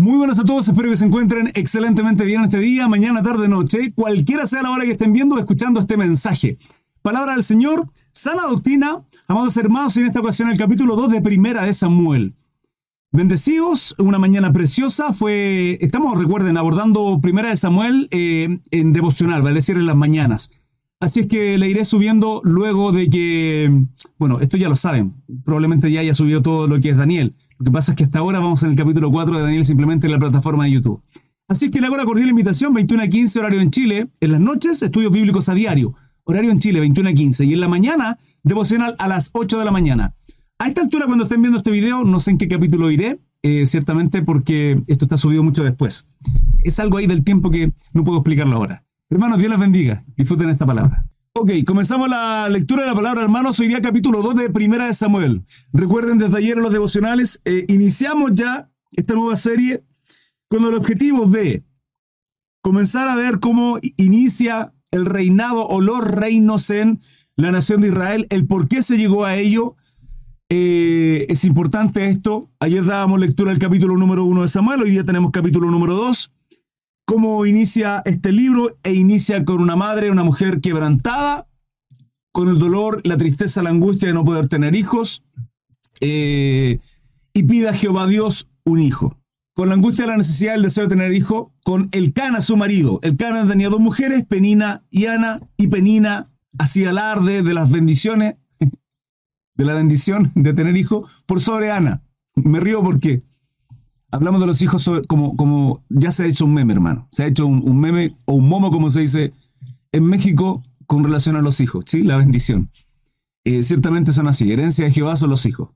Muy buenas a todos, espero que se encuentren excelentemente bien este día, mañana, tarde, noche, cualquiera sea la hora que estén viendo o escuchando este mensaje. Palabra del Señor, sana doctrina, amados hermanos, en esta ocasión el capítulo 2 de Primera de Samuel. Bendecidos, una mañana preciosa, fue, estamos, recuerden, abordando Primera de Samuel eh, en devocional, vale decir, en las mañanas. Así es que le iré subiendo luego de que, bueno, esto ya lo saben, probablemente ya haya subido todo lo que es Daniel. Lo que pasa es que hasta ahora vamos en el capítulo 4 de Daniel simplemente en la plataforma de YouTube. Así es que le hago la cordial invitación, 21 a 15 horario en Chile, en las noches estudios bíblicos a diario, horario en Chile 21 a 15 y en la mañana devocional a las 8 de la mañana. A esta altura cuando estén viendo este video, no sé en qué capítulo iré, eh, ciertamente porque esto está subido mucho después. Es algo ahí del tiempo que no puedo explicarlo ahora. Hermanos, Dios les bendiga. Disfruten esta palabra. Ok, comenzamos la lectura de la palabra, hermanos. Hoy día capítulo 2 de Primera de Samuel. Recuerden, desde ayer en los devocionales, eh, iniciamos ya esta nueva serie con el objetivo de comenzar a ver cómo inicia el reinado o los reinos en la nación de Israel, el por qué se llegó a ello. Eh, es importante esto. Ayer dábamos lectura al capítulo número 1 de Samuel, hoy día tenemos capítulo número 2 cómo inicia este libro e inicia con una madre, una mujer quebrantada, con el dolor, la tristeza, la angustia de no poder tener hijos, eh, y pide a Jehová Dios un hijo. Con la angustia, la necesidad, el deseo de tener hijo, con el Cana, su marido. El Cana tenía dos mujeres, Penina y Ana, y Penina hacía alarde de las bendiciones, de la bendición de tener hijo, por sobre Ana. Me río porque hablamos de los hijos como, como ya se ha hecho un meme, hermano. Se ha hecho un, meme o un momo, como se dice en México, con relación a los hijos, ¿sí? La bendición. Eh, ciertamente son así, herencia de Jehová son los hijos.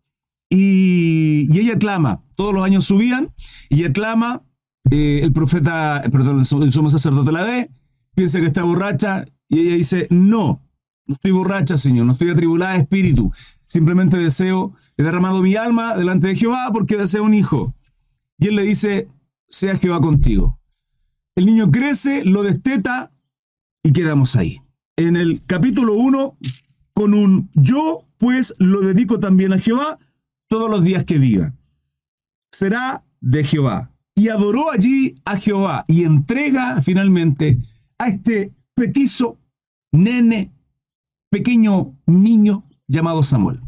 Y, ella clama, todos los años subían, y ella clama, eh, el profeta, perdón, el sumo sacerdote la ve, piensa que está borracha, y ella dice, no, no estoy borracha, Señor, no estoy atribulada de espíritu, simplemente deseo, he derramado mi alma delante de Jehová porque deseo un hijo. Y él le dice, sea Jehová contigo. El niño crece, lo desteta y quedamos ahí. En el capítulo 1, con un yo pues lo dedico también a Jehová todos los días que viva. Será de Jehová. Y adoró allí a Jehová y entrega finalmente a este petizo nene, pequeño niño llamado Samuel,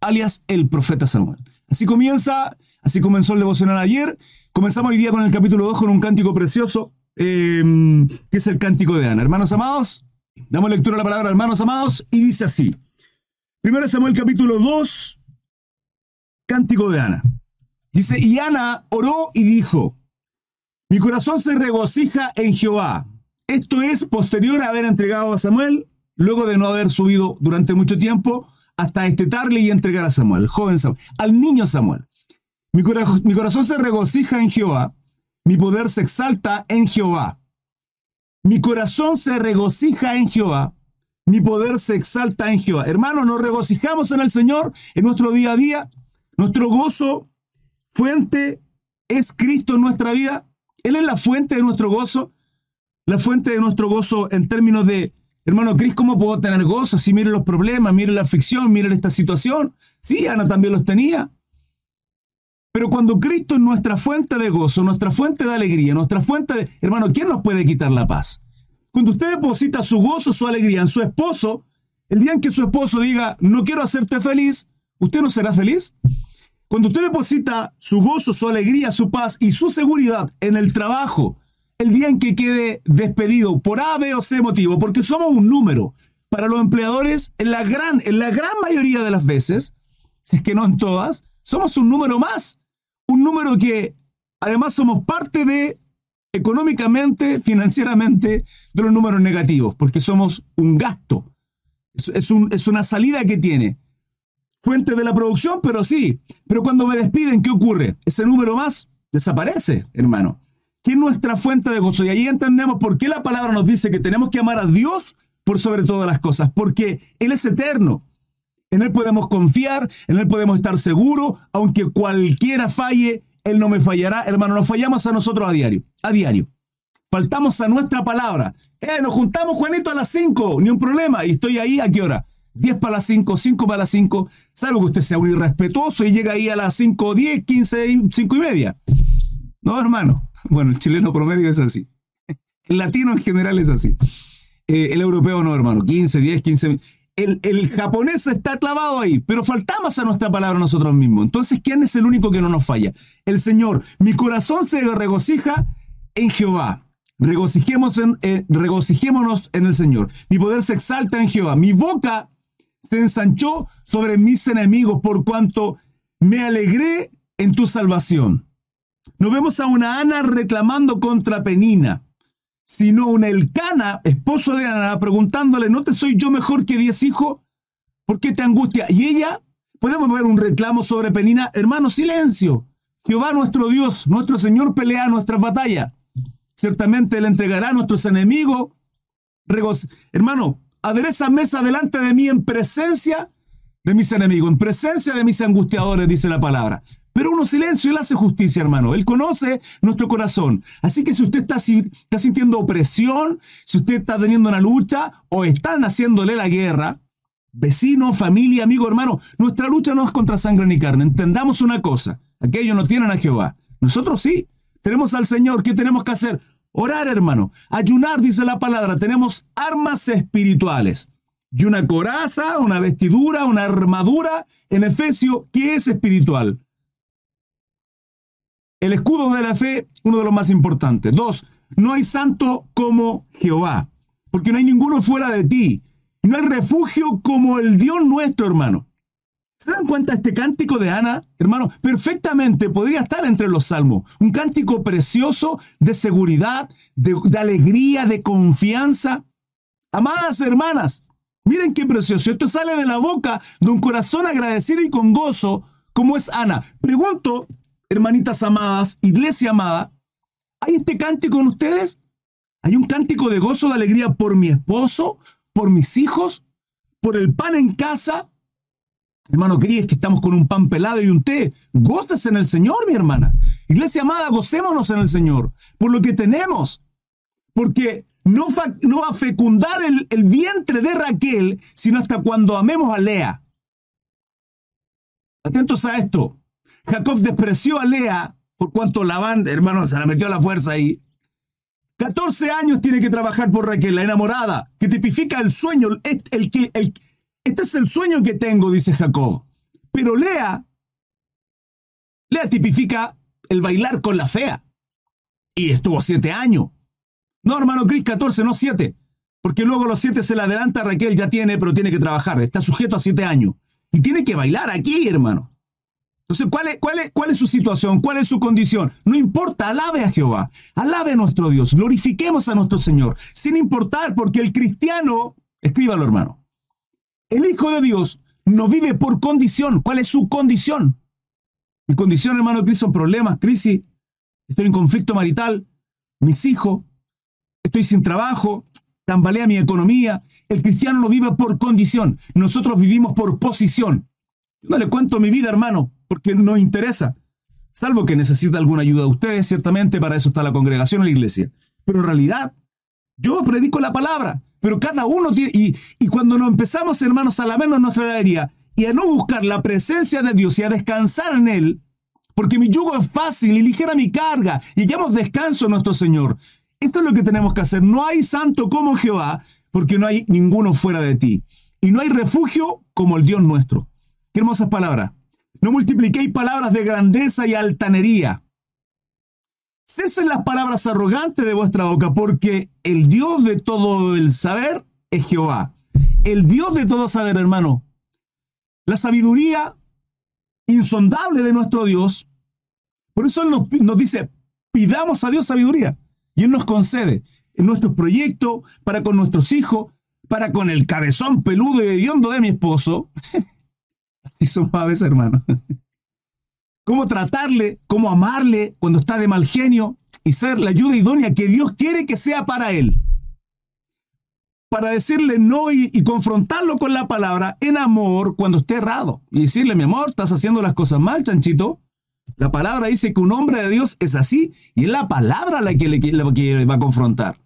alias el profeta Samuel. Así comienza, así comenzó el devocional ayer. Comenzamos hoy día con el capítulo 2 con un cántico precioso, em, que es el cántico de Ana. Hermanos amados, damos lectura a la palabra, hermanos amados, y dice así. Primero Samuel capítulo 2, cántico de Ana. Dice, y Ana oró y dijo, mi corazón se regocija en Jehová. Esto es posterior a haber entregado a Samuel, luego de no haber subido durante mucho tiempo hasta estetarle y entregar a Samuel, el joven Samuel, al niño Samuel. Mi, mi corazón se regocija en Jehová, mi poder se exalta en Jehová. Mi corazón se regocija en Jehová, mi poder se exalta en Jehová. Hermanos, nos regocijamos en el Señor en nuestro día a día. Nuestro gozo, fuente, es Cristo en nuestra vida. Él es la fuente de nuestro gozo, la fuente de nuestro gozo en términos de Hermano Cris, ¿cómo puedo tener gozo? Si mire los problemas, mire la aflicción, mire esta situación. Sí, Ana también los tenía. Pero cuando Cristo es nuestra fuente de gozo, nuestra fuente de alegría, nuestra fuente de... Hermano, ¿quién nos puede quitar la paz? Cuando usted deposita su gozo, su alegría en su esposo, el día en que su esposo diga, no quiero hacerte feliz, ¿usted no será feliz? Cuando usted deposita su gozo, su alegría, su paz y su seguridad en el trabajo, el día en que quede despedido por A, B o C motivo, porque somos un número. Para los empleadores, en la gran, en la gran mayoría de las veces, si es que no en todas, somos un número más. Un número que además somos parte de, económicamente, financieramente, de los números negativos, porque somos un gasto. Es, es una salida que tiene. Fuente de la producción, pero sí. Pero cuando me despiden, ¿qué ocurre? Ese número más desaparece, hermano que es nuestra fuente de gozo. Y ahí entendemos por qué la palabra nos dice que tenemos que amar a Dios por sobre todas las cosas, porque Él es eterno. En Él podemos confiar, en Él podemos estar seguros, aunque cualquiera falle, Él no me fallará. Hermano, nos fallamos a nosotros a diario, a diario. Faltamos a nuestra palabra. Eh, nos juntamos, Juanito, a las 5, ni un problema. Y estoy ahí, ¿a qué hora? 10 para las 5, 5 para las 5. Salvo que usted sea muy irrespetuoso y llega ahí a las 5, 10, 15, 5 y media. No, hermano. Bueno, el chileno promedio es así. El latino en general es así. Eh, el europeo no, hermano. 15, 10, 15. El, el, japonés está clavado ahí, pero faltamos a nuestra palabra nosotros mismos. Entonces, ¿quién es el único que no nos falla? El Señor. Mi corazón se regocija en Jehová. Regocijemos eh, regocijémonos en el Señor. Mi poder se exalta en Jehová. Mi boca se ensanchó sobre mis enemigos por cuanto me alegré en tu salvación. No vemos a una Ana reclamando contra Penina, sino un Elcana, esposo de Ana, preguntándole, ¿no te soy yo mejor que diez hijos? ¿Por qué te angustia? Y ella, podemos ver un reclamo sobre Penina, hermano, silencio. Jehová nuestro Dios, nuestro Señor pelea nuestras batallas. Ciertamente Él entregará a nuestros enemigos. Hermano, adereza mesa delante de mí en presencia de mis enemigos, en presencia de mis angustiadores, dice la palabra. Pero uno silencio, Él hace justicia, hermano. Él conoce nuestro corazón. Así que si usted está, sintiendo opresión, si usted está teniendo una lucha o están haciéndole la guerra, vecino, familia, amigo, hermano, nuestra lucha no es contra sangre ni carne. Entendamos una cosa, aquellos no tienen a Jehová. Nosotros sí, tenemos al Señor. ¿Qué tenemos que hacer? Orar, hermano. Ayunar, dice la palabra. Tenemos armas espirituales. Y una coraza, una vestidura, una armadura en Efesio que es espiritual. El escudo de la fe, uno de los más importantes. Dos, no hay santo como Jehová, porque no hay ninguno fuera de ti. No hay refugio como el Dios nuestro, hermano. ¿Se dan cuenta este cántico de Ana? Hermano, perfectamente podría estar entre los salmos. Un cántico precioso de seguridad, de, alegría, de confianza. Amadas hermanas, miren qué precioso. Esto sale de la boca de un corazón agradecido y con gozo, como es Ana. Pregunto, hermanitas amadas, iglesia amada, ¿hay este cántico en ustedes? ¿Hay un cántico de gozo, de alegría por mi esposo, por mis hijos, por el pan en casa? Hermano, ¿crees que estamos con un pan pelado y un té? Gócese en el Señor, mi hermana. Iglesia amada, gocémonos en el Señor por lo que tenemos. Porque no, no va a fecundar el, el vientre de Raquel, sino hasta cuando amemos a Lea. Atentos a esto. Jacob despreció a Lea por cuanto Labán, hermano, se la metió a la fuerza ahí. 14 años tiene que trabajar por Raquel, la enamorada, que tipifica el sueño, el, este es el sueño que tengo, dice Jacob. Pero Lea, Lea tipifica el bailar con la fea. Y estuvo siete años. No, hermano Cris, 14, no siete. Porque luego los siete se le adelanta Raquel, ya tiene, pero tiene que trabajar. Está sujeto a siete años. Y tiene que bailar aquí, hermano. Entonces, ¿cuál es, cuál, es, ¿cuál es su situación? ¿Cuál es su condición? No importa, alabe a Jehová, alabe a nuestro Dios, glorifiquemos a nuestro Señor, sin importar, porque el cristiano, escríbalo hermano, el Hijo de Dios no vive por condición. ¿Cuál es su condición? Mi condición, hermano Cristo, son problemas, crisis. Estoy en conflicto marital. Mis hijos. Estoy sin trabajo. Tambalea mi economía. El cristiano no vive por condición. Nosotros vivimos por posición. no le cuento mi vida, hermano, porque no interesa. Salvo que necesita alguna ayuda de ustedes, ciertamente para eso está la congregación en la iglesia. Pero en realidad, yo predico la palabra. Pero cada uno tiene, y, cuando nos empezamos, hermanos, a lamernos nuestra alegría y a no buscar la presencia de Dios y a descansar en Él, porque mi yugo es fácil y ligera mi carga, y hallamos descanso en nuestro Señor. Esto es lo que tenemos que hacer. No hay santo como Jehová, porque no hay ninguno fuera de ti. Y no hay refugio como el Dios nuestro. Qué hermosas palabras. No multipliquéis palabras de grandeza y altanería Cesen las palabras arrogantes de vuestra boca, porque el Dios de todo el saber es Jehová. El Dios de todo saber, hermano. La sabiduría insondable de nuestro Dios. Por eso Él nos, nos dice, pidamos a Dios sabiduría. Y Él nos concede en nuestros proyectos, para con nuestros hijos, para con el cabezón peludo y hediondo de mi esposo. Así somos a veces, hermano cómo tratarle, cómo amarle cuando está de mal genio y ser la ayuda idónea que Dios quiere que sea para él. Para decirle no y, confrontarlo con la palabra en amor cuando esté errado. Y decirle, mi amor, estás haciendo las cosas mal, chanchito. La palabra dice que un hombre de Dios es así y es la palabra la que le, va a confrontar.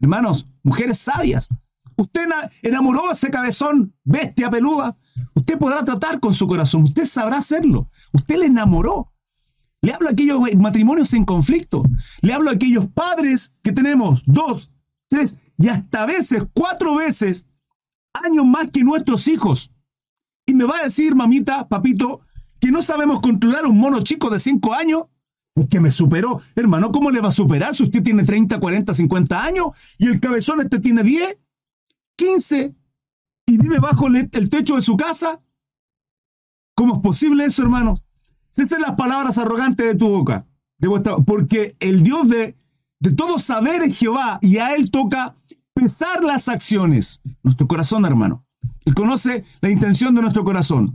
Hermanos, mujeres sabias, Usted enamoró a ese cabezón, bestia peluda. Usted podrá tratar con su corazón. Usted sabrá hacerlo. Usted le enamoró. Le hablo a aquellos matrimonios en conflicto. Le hablo a aquellos padres que tenemos dos, tres y hasta veces, cuatro veces, años más que nuestros hijos. Y me va a decir, mamita, papito, que no sabemos controlar un mono chico de cinco años. Es que me superó. Hermano, ¿cómo le va a superar si usted tiene 30, 40, 50 años y el cabezón este tiene 10, 15 vive bajo el techo de su casa? ¿Cómo es posible eso, hermano? Son las palabras arrogantes de tu boca, de vuestra, porque el Dios de, de todo saber es Jehová y a Él toca pesar las acciones. Nuestro corazón, hermano. Él conoce la intención de nuestro corazón.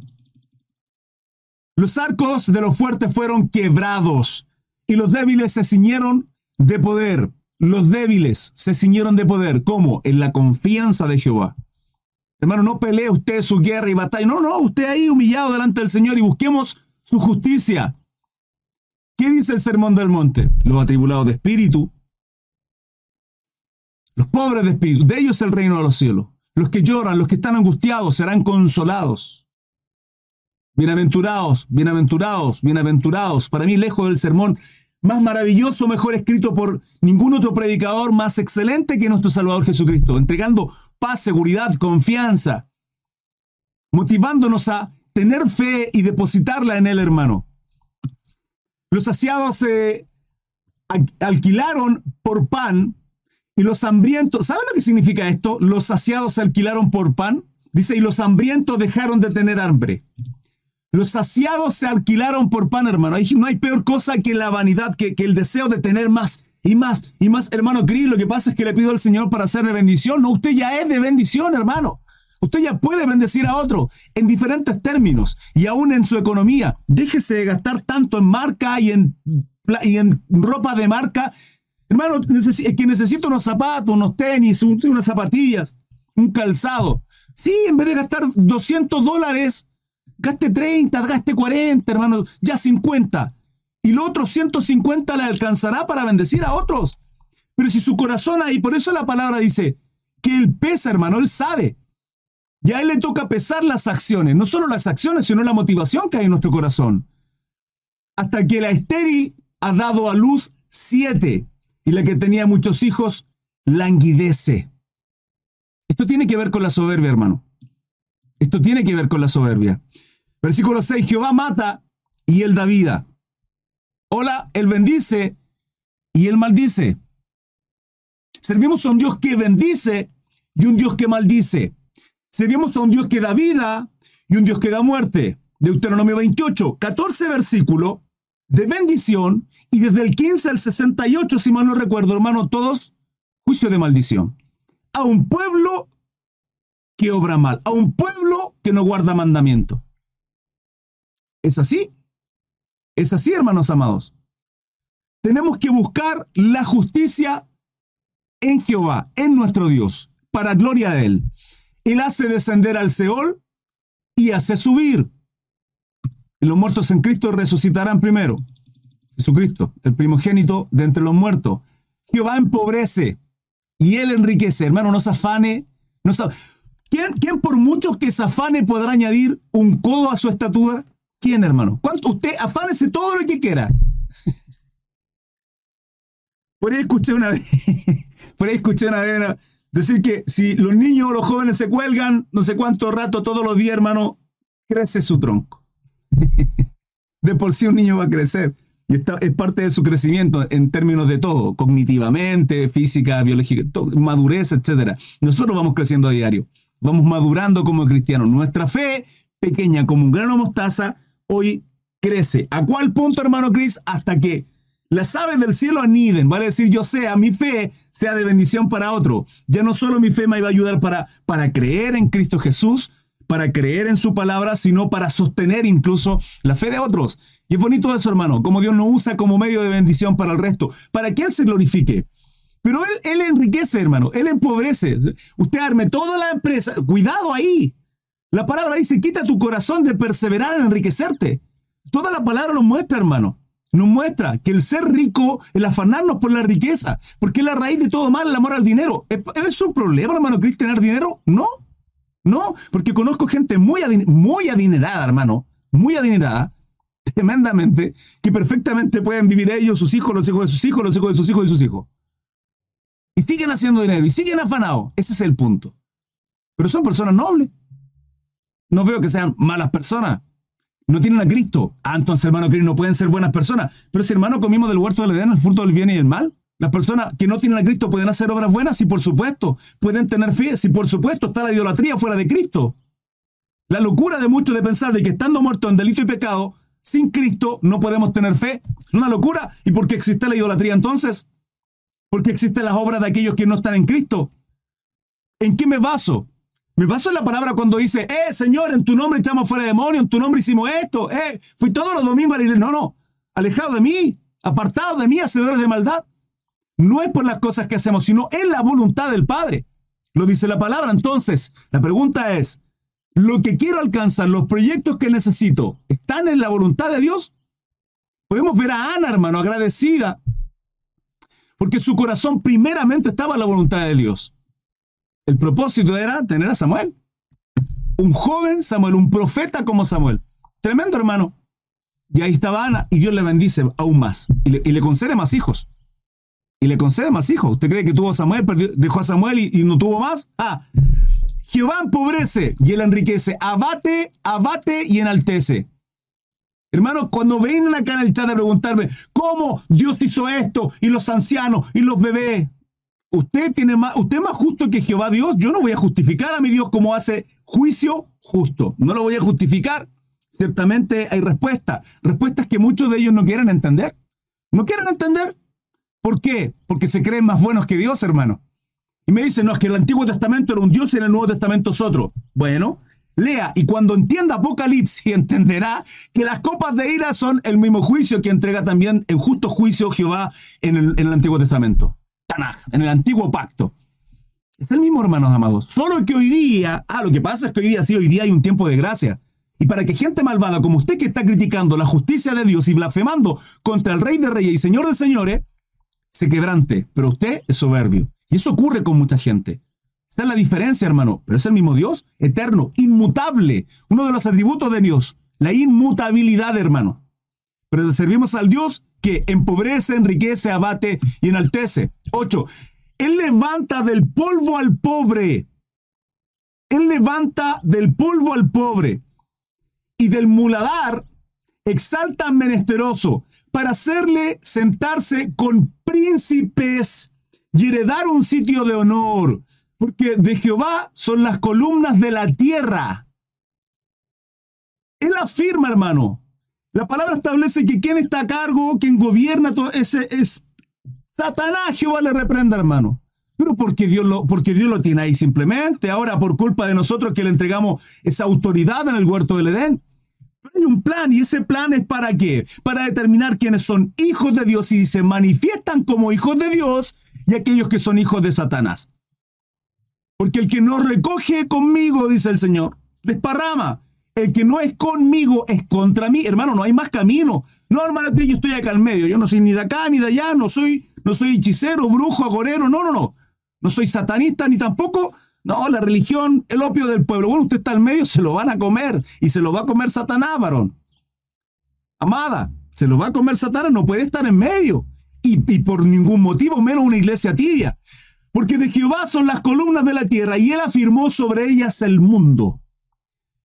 Los arcos de los fuertes fueron quebrados y los débiles se ciñeron de poder. Los débiles se ciñeron de poder. ¿Cómo? En la confianza de Jehová. Hermano, no pelee usted su guerra y batalla. No, no, usted ahí humillado delante del Señor y busquemos su justicia. ¿Qué dice el sermón del monte? Los atribulados de espíritu, los pobres de espíritu, de ellos el reino de los cielos. Los que lloran, los que están angustiados serán consolados. Bienaventurados, bienaventurados, bienaventurados. Para mí, lejos del sermón más maravilloso, mejor escrito por ningún otro predicador más excelente que nuestro Salvador Jesucristo, entregando paz, seguridad, confianza, motivándonos a tener fe y depositarla en Él, hermano. Los saciados se alquilaron por pan y los hambrientos, ¿saben lo que significa esto? Los saciados se alquilaron por pan. Dice, y los hambrientos dejaron de tener hambre. Los saciados se alquilaron por pan, hermano. No hay peor cosa que la vanidad, que, el deseo de tener más y más y más. Hermano Cris, lo que pasa es que le pido al Señor para ser de bendición. No, usted ya es de bendición, hermano. Usted ya puede bendecir a otro en diferentes términos y aún en su economía. Déjese de gastar tanto en marca y en, y en ropa de marca. Hermano, es que necesito unos zapatos, unos tenis, unas zapatillas, un calzado. Sí, en vez de gastar 200 dólares, gaste 30, gaste 40, hermano, ya 50. Y los otros 150 le alcanzará para bendecir a otros. Pero si su corazón ahí, por eso la palabra dice que él pesa, hermano, él sabe. Y a él le toca pesar las acciones, no solo las acciones, sino la motivación que hay en nuestro corazón. Hasta que la estéril ha dado a luz siete y la que tenía muchos hijos languidece. Esto tiene que ver con la soberbia, hermano. Esto tiene que ver con la soberbia. Versículo 6, Jehová mata y él da vida. Hola, él bendice y él maldice. Servimos a un Dios que bendice y un Dios que maldice. Servimos a un Dios que da vida y un Dios que da muerte. Deuteronomio 28, 14 versículo de bendición y desde el 15 al 68, si mal no recuerdo, hermano, todos juicio de maldición. A un pueblo que obra mal, a un pueblo que no guarda mandamiento. Es así. Es así, hermanos amados. Tenemos que buscar la justicia en Jehová, en nuestro Dios, para gloria de Él. Él hace descender al Seol y hace subir. los muertos en Cristo resucitarán primero. Jesucristo, el primogénito de entre los muertos. Jehová empobrece y Él enriquece. Hermano, no se afane. No ¿Quién, ¿Quién por mucho que se afane podrá añadir un codo a su estatura? ¿Quién, hermano? ¿Cuánto? Usted afánese todo lo que quiera. Por ahí escuché una vez, por ahí escuché una vez decir que si los niños o los jóvenes se cuelgan no sé cuánto rato todos los días, hermano, crece su tronco. De por sí un niño va a crecer. Y está, es parte de su crecimiento en términos de todo, cognitivamente, física, biológica, madurez, etc. Nosotros vamos creciendo a diario, vamos madurando como cristianos. Nuestra fe, pequeña como un grano mostaza, hoy crece. ¿A cuál punto, hermano Cris? Hasta que las aves del cielo aniden, vale decir, yo sea, mi fe sea de bendición para otro. Ya no solo mi fe me va a ayudar para, para creer en Cristo Jesús, para creer en su palabra, sino para sostener incluso la fe de otros. Y es bonito eso, hermano, como Dios nos usa como medio de bendición para el resto, para que Él se glorifique. Pero Él, él enriquece, hermano, Él empobrece. Usted arme toda la empresa, cuidado ahí. La palabra dice, quita tu corazón de perseverar en enriquecerte. Toda la palabra lo muestra, hermano. Nos muestra que el ser rico, el afanarnos por la riqueza, porque es la raíz de todo mal, el amor al dinero. ¿Es, un problema, hermano Cris, tener dinero? No, no, porque conozco gente muy, muy adinerada, hermano, muy adinerada, tremendamente, que perfectamente pueden vivir ellos, sus hijos, los hijos de sus hijos, los hijos de sus hijos y sus hijos. Y siguen haciendo dinero y siguen afanados. Ese es el punto. Pero son personas nobles. No veo que sean malas personas. No tienen a Cristo. Ah, entonces, hermano Cristo, no pueden ser buenas personas. Pero si, hermano, comimos del huerto del Edén, el fruto del bien y el mal. Las personas que no tienen a Cristo pueden hacer obras buenas, sí, por supuesto. Pueden tener fe, sí, por supuesto. Está la idolatría fuera de Cristo. La locura de muchos de pensar de que estando muertos en delito y pecado, sin Cristo no podemos tener fe. Es una locura. ¿Y por qué existe la idolatría entonces? ¿Por qué existen las obras de aquellos que no están en Cristo? ¿En qué me baso? Me baso en la palabra cuando dice, eh, Señor, en tu nombre echamos fuera demonios, en tu nombre hicimos esto, eh, fui todos los domingos a la iglesia. No, no, alejado de mí, apartado de mí, hacedores de maldad. No es por las cosas que hacemos, sino en la voluntad del Padre. Lo dice la palabra. Entonces, la pregunta es, ¿lo que quiero alcanzar, los proyectos que necesito, están en la voluntad de Dios? Podemos ver a Ana, hermano, agradecida, porque su corazón primeramente estaba en la voluntad de Dios. El propósito era tener a Samuel. Un joven Samuel, un profeta como Samuel. Tremendo, hermano. Y ahí estaba Ana, y Dios le bendice aún más. Y le, concede más hijos. Y le concede más hijos. ¿Usted cree que tuvo a Samuel, dejó a Samuel y, no tuvo más? Ah, Jehová empobrece y él enriquece, abate, abate y enaltece. Hermano, cuando vienen acá en el chat a preguntarme cómo Dios hizo esto y los ancianos y los bebés, usted tiene más, usted es más justo que Jehová Dios. Yo no voy a justificar a mi Dios como hace juicio justo. No lo voy a justificar. Ciertamente hay respuestas, respuestas que muchos de ellos no quieren entender. No quieren entender. ¿Por qué? Porque se creen más buenos que Dios, hermano. Y me dicen, no, es que el Antiguo Testamento era un Dios y en el Nuevo Testamento es otro. Bueno, lea y cuando entienda Apocalipsis entenderá que las copas de ira son el mismo juicio que entrega también el justo juicio Jehová en el, Antiguo Testamento. Tanaj, en el Antiguo Pacto. Es el mismo, hermanos amados. Solo que hoy día, ah, lo que pasa es que hoy día sí, hoy día hay un tiempo de gracia. Y para que gente malvada como usted que está criticando la justicia de Dios y blasfemando contra el Rey de Reyes y Señor de Señores, se quebrante. Pero usted es soberbio. Y eso ocurre con mucha gente. Esta es la diferencia, hermano. Pero es el mismo Dios, eterno, inmutable. Uno de los atributos de Dios, la inmutabilidad, hermano. Pero servimos al Dios que empobrece, enriquece, abate y enaltece. Ocho, Él levanta del polvo al pobre. Él levanta del polvo al pobre. Y del muladar exalta al menesteroso para hacerle sentarse con príncipes y heredar un sitio de honor porque de Jehová son las columnas de la tierra. Él afirma, hermano. La palabra establece que quien está a cargo, quien gobierna todo ese es Satanás. Jehová le reprenda, hermano. Pero porque Dios, lo, porque Dios lo tiene ahí simplemente. Ahora, por culpa de nosotros que le entregamos esa autoridad en el huerto del Edén. Pero hay un plan y ese plan es para qué? Para determinar quiénes son hijos de Dios y se manifiestan como hijos de Dios y aquellos que son hijos de Satanás. Porque el que no recoge conmigo, dice el Señor, desparrama. El que no es conmigo es contra mí. Hermano, no hay más camino. No, hermano, yo estoy acá al medio. Yo no soy ni de acá ni de allá. No soy, no soy hechicero, brujo, agorero. No, no, no. No soy satanista ni tampoco. No, la religión, el opio del pueblo. Bueno, usted está al medio, se lo van a comer. Y se lo va a comer Satanás, varón. Amada, se lo va a comer Satanás. No puede estar en medio. Y, y por ningún motivo, menos una iglesia tibia porque de Jehová son las columnas de la tierra y él afirmó sobre ellas el mundo.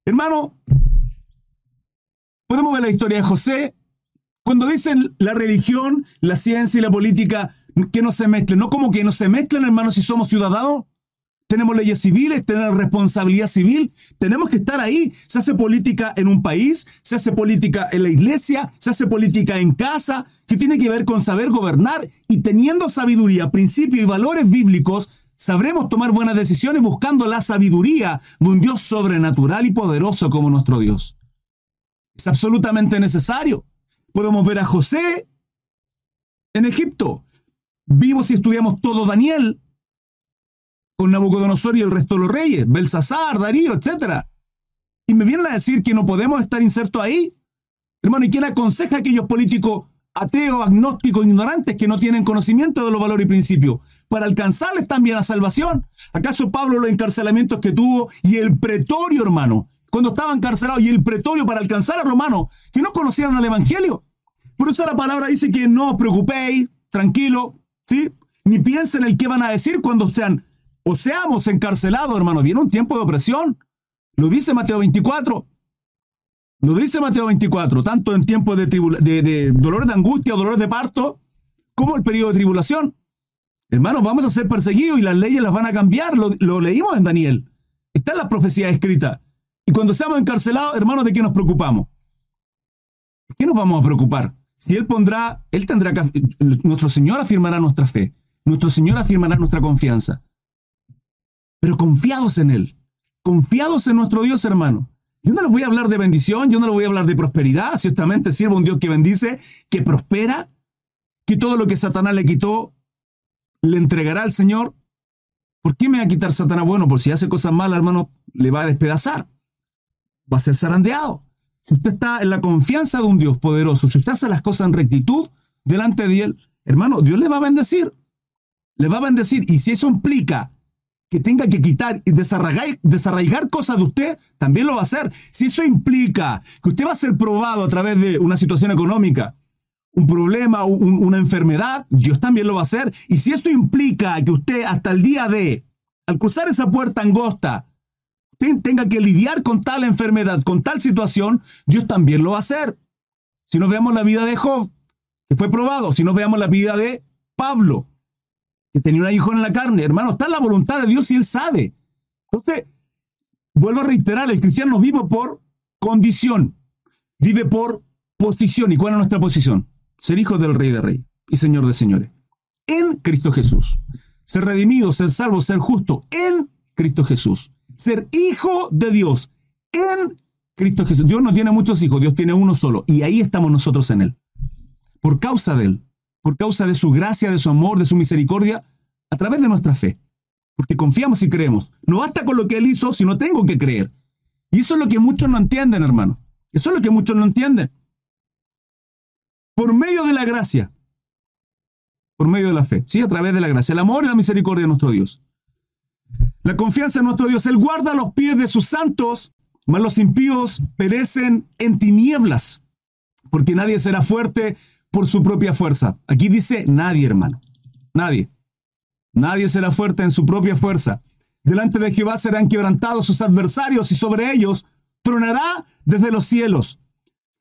Hermano, podemos ver la historia de José. Cuando dicen la religión, la ciencia y la política que no se mezclen, no como que no se mezclen, hermano, si somos ciudadanos. Tenemos leyes civiles, tenemos responsabilidad civil, tenemos que estar ahí. Se hace política en un país, se hace política en la iglesia, se hace política en casa, que tiene que ver con saber gobernar y teniendo sabiduría, principios y valores bíblicos, sabremos tomar buenas decisiones buscando la sabiduría de un Dios sobrenatural y poderoso como nuestro Dios. Es absolutamente necesario. Podemos ver a José en Egipto. Vimos y estudiamos todo Daniel, con Nabucodonosor y el resto de los reyes, Belsasar, Darío, etc. Y me vienen a decir que no podemos estar insertos ahí. Hermano, ¿y quién aconseja a aquellos políticos ateos, agnósticos, ignorantes que no tienen conocimiento de los valores y principios para alcanzarles también la salvación? ¿Acaso Pablo los encarcelamientos que tuvo y el pretorio, hermano? cuando estaba encarcelado y el pretorio para alcanzar a romanos que no conocían al Evangelio. Por eso la palabra dice que no os preocupéis, tranquilo, ¿sí? Ni piensen el qué van a decir cuando sean o seamos encarcelados, hermano. Viene un tiempo de opresión. Lo dice Mateo 24. Lo dice Mateo 24, tanto en tiempo de, de, de dolores de angustia o dolores de parto, como el periodo de tribulación. Hermanos, vamos a ser perseguidos y las leyes las van a cambiar. Lo, lo leímos en Daniel. Está en la profecía escrita. Y cuando seamos encarcelados, hermanos, ¿de qué nos preocupamos? ¿De qué nos vamos a preocupar? Si Él pondrá, Él tendrá que, nuestro Señor afirmará nuestra fe, nuestro Señor afirmará nuestra confianza. Pero confiados en Él, confiados en nuestro Dios, hermano. Yo no les voy a hablar de bendición, yo no les voy a hablar de prosperidad. Ciertamente sirva un Dios que bendice, que prospera, que todo lo que Satanás le quitó, le entregará al Señor. ¿Por qué me va a quitar Satanás? Bueno, por si hace cosas malas, hermano, le va a despedazar. Va a ser zarandeado. Si usted está en la confianza de un Dios poderoso, si usted hace las cosas en rectitud delante de Él, hermano, Dios le va a bendecir. Le va a bendecir. Y si eso implica que tenga que quitar y desarraigar, cosas de usted, también lo va a hacer. Si eso implica que usted va a ser probado a través de una situación económica, un problema, una enfermedad, Dios también lo va a hacer. Y si esto implica que usted hasta el día de, al cruzar esa puerta angosta, tenga que lidiar con tal enfermedad, con tal situación, Dios también lo va a hacer. Si nos veamos la vida de Job, que fue probado, si nos veamos la vida de Pablo, que tenía un hijo en la carne, hermano, está en la voluntad de Dios y él sabe. Entonces, vuelvo a reiterar, el cristiano vive por condición, vive por posición. ¿Y cuál es nuestra posición? ser hijo del Rey de Rey y Señor de Señores. En Cristo Jesús. Ser redimido, ser salvo, ser justo. En Cristo Jesús. Ser hijo de Dios. En Cristo Jesús. Dios no tiene muchos hijos, Dios tiene uno solo. Y ahí estamos nosotros en Él. Por causa de Él. Por causa de su gracia, de su amor, de su misericordia, a través de nuestra fe. Porque confiamos y creemos. No basta con lo que Él hizo, sino tengo que creer. Y eso es lo que muchos no entienden, hermano. Eso es lo que muchos no entienden por medio de la gracia, por medio de la fe, sí, a través de la gracia, el amor y la misericordia de nuestro Dios. La confianza en nuestro Dios, Él guarda los pies de sus santos, mas los impíos perecen en tinieblas, porque nadie será fuerte por su propia fuerza. Aquí dice nadie, hermano, nadie. Nadie será fuerte en su propia fuerza. Delante de Jehová serán quebrantados sus adversarios y sobre ellos tronará desde los cielos.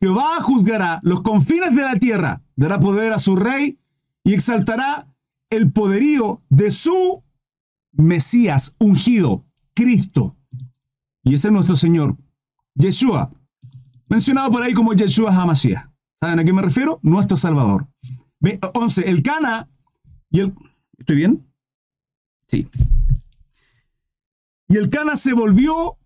Jehová juzgará los confines de la tierra, dará poder a su rey y exaltará el poderío de su Mesías ungido, Cristo. Y ese es nuestro Señor, Yeshua, mencionado por ahí como Yeshua Hamashiach. ¿Saben a qué me refiero? Nuestro Salvador. 11. El Cana y el... ¿Estoy bien? Sí. Y el Cana se volvió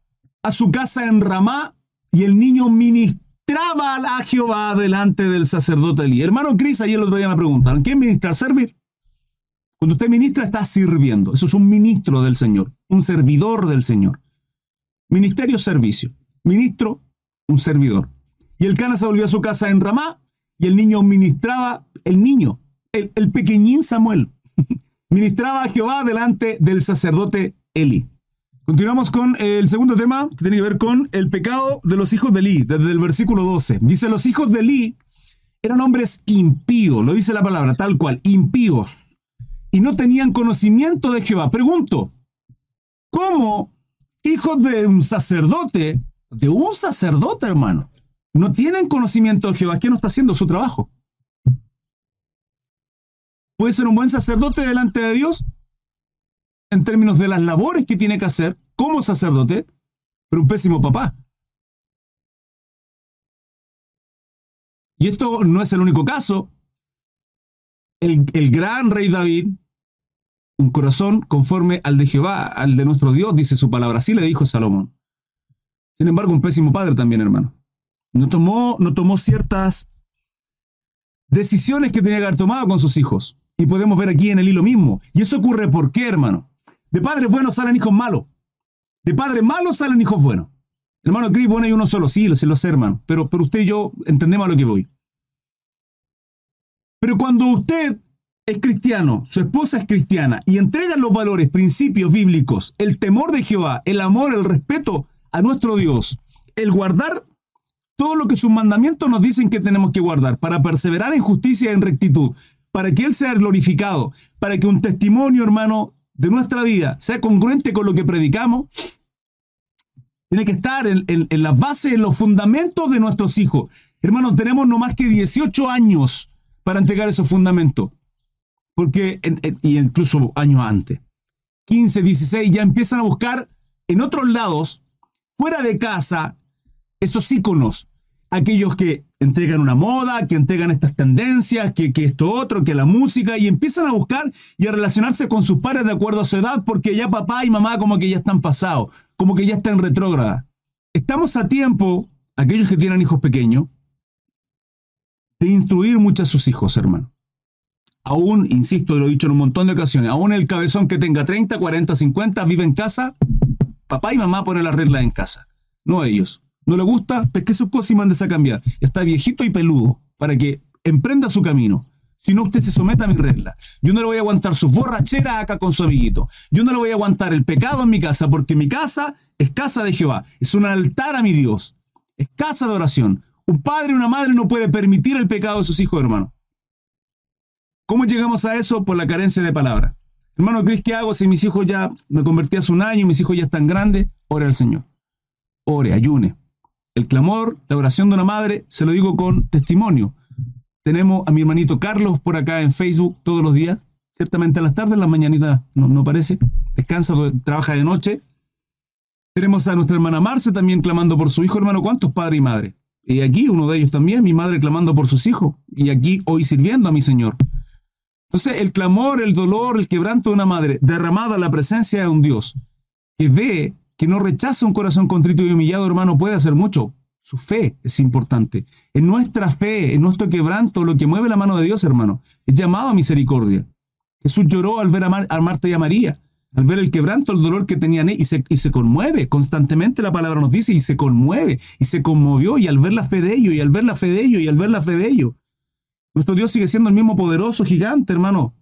a su casa en Ramá y el niño ministró traba a Jehová delante del sacerdote Elí. Hermano Cris, ayer el otro día me preguntaron, ¿qué ministrar? Servir. Cuando usted ministra, está sirviendo. Eso es un ministro del Señor, un servidor del Señor. Ministerio, servicio. Ministro, un servidor. Y el Cana se volvió a su casa en Ramá y el niño ministraba, el niño, el, pequeñín Samuel, ministraba a Jehová delante del sacerdote Eli. Continuamos con el segundo tema que tiene que ver con el pecado de los hijos de Eli, desde el versículo 12. Dice, los hijos de Eli eran hombres impíos, lo dice la palabra tal cual, impíos, y no tenían conocimiento de Jehová. Pregunto, ¿cómo hijos de un sacerdote, de un sacerdote hermano, no tienen conocimiento de Jehová? ¿Qué no está haciendo su trabajo? ¿Puede ser un buen sacerdote delante de Dios? en términos de las labores que tiene que hacer como sacerdote, pero un pésimo papá. Y esto no es el único caso. El, el, gran rey David, un corazón conforme al de Jehová, al de nuestro Dios, dice su palabra. Así le dijo Salomón. Sin embargo, un pésimo padre también, hermano. No tomó, no tomó ciertas decisiones que tenía que haber tomado con sus hijos. Y podemos ver aquí en el hilo mismo. Y eso ocurre por qué, hermano. De padres buenos salen hijos malos. De padres malos salen hijos buenos. Hermano Cris, bueno, hay uno solo, sí, lo sé, lo sé, hermano. Pero, pero usted y yo entendemos a lo que voy. Pero cuando usted es cristiano, su esposa es cristiana y entregan los valores, principios bíblicos, el temor de Jehová, el amor, el respeto a nuestro Dios el guardar todo lo que sus mandamientos nos dicen que tenemos que guardar, para perseverar en justicia y en rectitud, para que Él sea glorificado, para que un testimonio, hermano, de nuestra vida sea congruente con lo que predicamos, tiene que estar en, las bases, en los fundamentos de nuestros hijos. Hermano, tenemos no más que 18 años para entregar esos fundamentos. Porque, y incluso años antes. 15, 16, ya empiezan a buscar en otros lados, fuera de casa, esos íconos. Aquellos que entregan una moda, que entregan estas tendencias, que, esto otro, que la música, y empiezan a buscar y a relacionarse con sus padres de acuerdo a su edad, porque ya papá y mamá como que ya están pasados, como que ya están retrógrada. Estamos a tiempo, aquellos que tienen hijos pequeños, de instruir mucho a sus hijos, hermano. Aún, insisto, lo he dicho en un montón de ocasiones, aún el cabezón que tenga 30, 40, 50, vive en casa, papá y mamá ponen las reglas en casa, no ellos. No le gusta, pesque sus cosas y mandes a cambiar. Está viejito y peludo para que emprenda su camino. Si no, usted se someta a mi regla. Yo no le voy a aguantar sus borracheras acá con su amiguito. Yo no le voy a aguantar el pecado en mi casa, porque mi casa es casa de Jehová. Es un altar a mi Dios. Es casa de oración. Un padre y una madre no puede permitir el pecado de sus hijos, hermano. ¿Cómo llegamos a eso? Por la carencia de palabra. Hermano, Cris, ¿qué hago si mis hijos ya me convertí hace un año, mis hijos ya están grandes? Ore al Señor. Ore, ayune. El clamor, la oración de una madre, se lo digo con testimonio. Tenemos a mi hermanito Carlos por acá en Facebook todos los días. Ciertamente a las tardes, las mañanitas no, no parece. Descansa, trabaja de noche. Tenemos a nuestra hermana Marce también clamando por su hijo, hermano. ¿Cuántos padres y madres? Y aquí uno de ellos también, mi madre clamando por sus hijos. Y aquí hoy sirviendo a mi Señor. Entonces, el clamor, el dolor, el quebranto de una madre derramada a la presencia de un Dios que ve, que no rechaza un corazón contrito y humillado, hermano, puede hacer mucho. Su fe es importante. En nuestra fe, en nuestro quebranto, lo que mueve la mano de Dios, hermano, es llamado a misericordia. Jesús lloró al ver a, Marta y a María, al ver el quebranto, el dolor que tenían y se, y se conmueve. Constantemente la palabra nos dice y se conmueve y se conmovió y al ver la fe de ellos y al ver la fe de ellos y al ver la fe de ellos. Nuestro Dios sigue siendo el mismo poderoso gigante, hermano,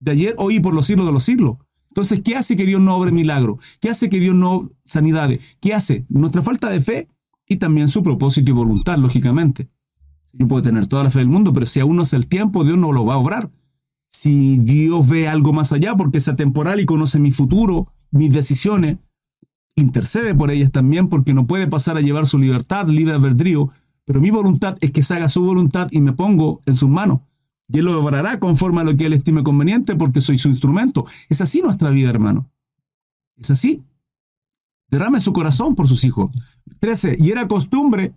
de ayer, hoy y por los siglos de los siglos. Entonces, ¿qué hace que Dios no obre milagro? ¿Qué hace que Dios no sanidades? ¿Qué hace? Nuestra falta de fe y también su propósito y voluntad, lógicamente. Yo puedo tener toda la fe del mundo, pero si aún no es el tiempo, Dios no lo va a obrar. Si Dios ve algo más allá, porque es atemporal y conoce mi futuro, mis decisiones, intercede por ellas también, porque no puede pasar a llevar su libertad, libre albedrío, pero mi voluntad es que se haga su voluntad y me pongo en sus manos. Y Él lo obrará conforme a lo que Él estime conveniente porque soy su instrumento. Es así nuestra vida, hermano. Es así. Derrame su corazón por sus hijos. 13. Y era costumbre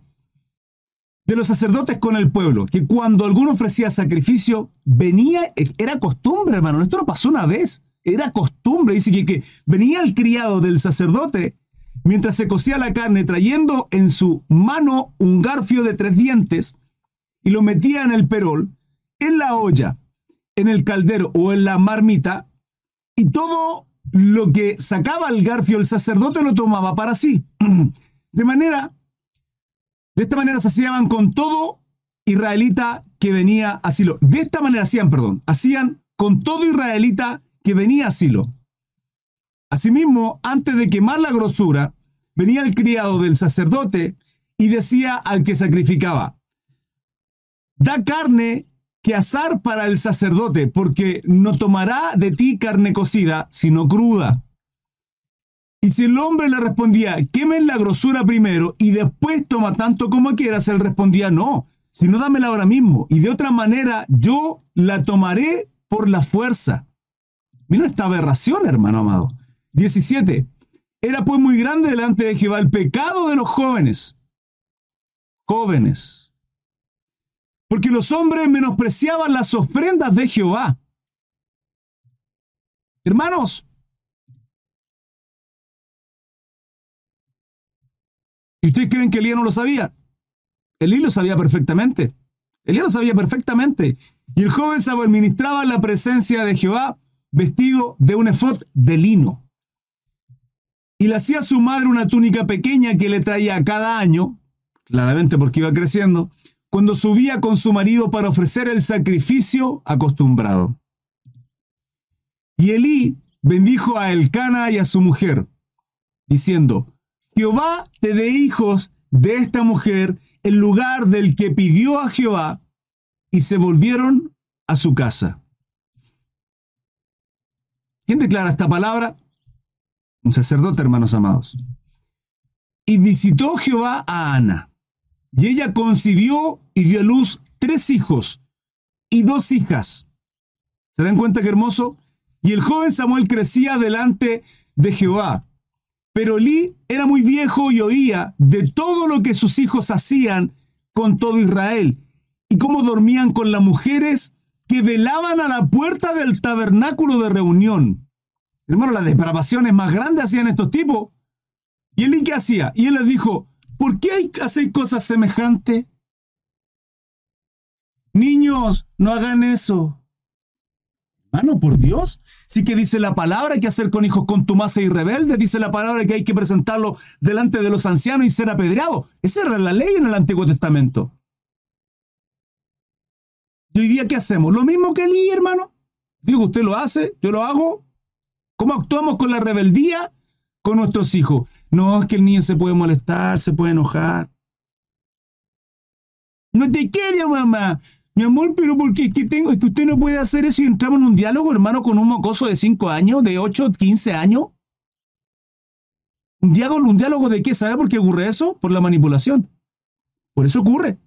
de los sacerdotes con el pueblo, que cuando alguno ofrecía sacrificio, venía, era costumbre, hermano. Esto no pasó una vez. Era costumbre. Dice que, que venía el criado del sacerdote mientras se cocía la carne, trayendo en su mano un garfio de tres dientes, y lo metía en el perol, en la olla, en el caldero o en la marmita, y todo lo que sacaba el garfio el sacerdote lo tomaba para sí. De manera, de esta manera hacían con todo israelita que venía a Silo. De esta manera hacían, perdón, hacían con todo israelita que venía a Silo. Asimismo, antes de quemar la grosura, venía el criado del sacerdote y decía al que sacrificaba, da carne que asar para el sacerdote, porque no tomará de ti carne cocida, sino cruda. Y si el hombre le respondía, quemen la grosura primero y después toma tanto como quieras, él respondía, no, sino dámela ahora mismo. Y de otra manera yo la tomaré por la fuerza. Mira esta aberración, hermano amado. 17. Era pues muy grande delante de Jehová el pecado de los jóvenes. Jóvenes. Porque los hombres menospreciaban las ofrendas de Jehová. Hermanos, ¿y ustedes creen que Elías no lo sabía? Elías lo sabía perfectamente. Elías lo sabía perfectamente. Y el joven se administraba la presencia de Jehová vestido de un efod de lino y le hacía a su madre una túnica pequeña que le traía cada año, claramente porque iba creciendo, cuando subía con su marido para ofrecer el sacrificio acostumbrado. Y Elí bendijo a Elcana y a su mujer, diciendo, Jehová te dé hijos de esta mujer el lugar del que pidió a Jehová y se volvieron a su casa. ¿Quién declara esta palabra? Un sacerdote, hermanos amados. Y visitó Jehová a Ana, y ella concibió y dio a luz tres hijos y dos hijas. ¿Se dan cuenta qué hermoso? Y el joven Samuel crecía delante de Jehová. Pero Elí era muy viejo y oía de todo lo que sus hijos hacían con todo Israel y cómo dormían con las mujeres que velaban a la puerta del tabernáculo de reunión. Hermano, las depravaciones más grandes hacían estos tipos. ¿Y Elí qué hacía? Y él les dijo, ¿por qué hay, hacéis cosas semejantes? Niños, no hagan eso. Hermano, por Dios. Sí que dice la palabra que hacer con hijos contumaces y rebeldes. Dice la palabra que hay que presentarlo delante de los ancianos y ser apedreado. Esa era la ley en el Antiguo Testamento. ¿Y hoy día qué hacemos? Lo mismo que Elí, hermano. Digo, usted lo hace, yo lo hago. ¿Cómo actuamos con la rebeldía con nuestros hijos? No, es que el niño se puede molestar, se puede enojar. No te quiero, mamá. Mi amor, pero ¿por qué? tengo? Es que usted no puede hacer eso y entramos en un diálogo, hermano, con un mocoso de 5 años, de 8, 15 años. ¿Un diálogo, ¿Un diálogo de qué? ¿Sabe por qué ocurre eso? Por la manipulación. Por eso ocurre.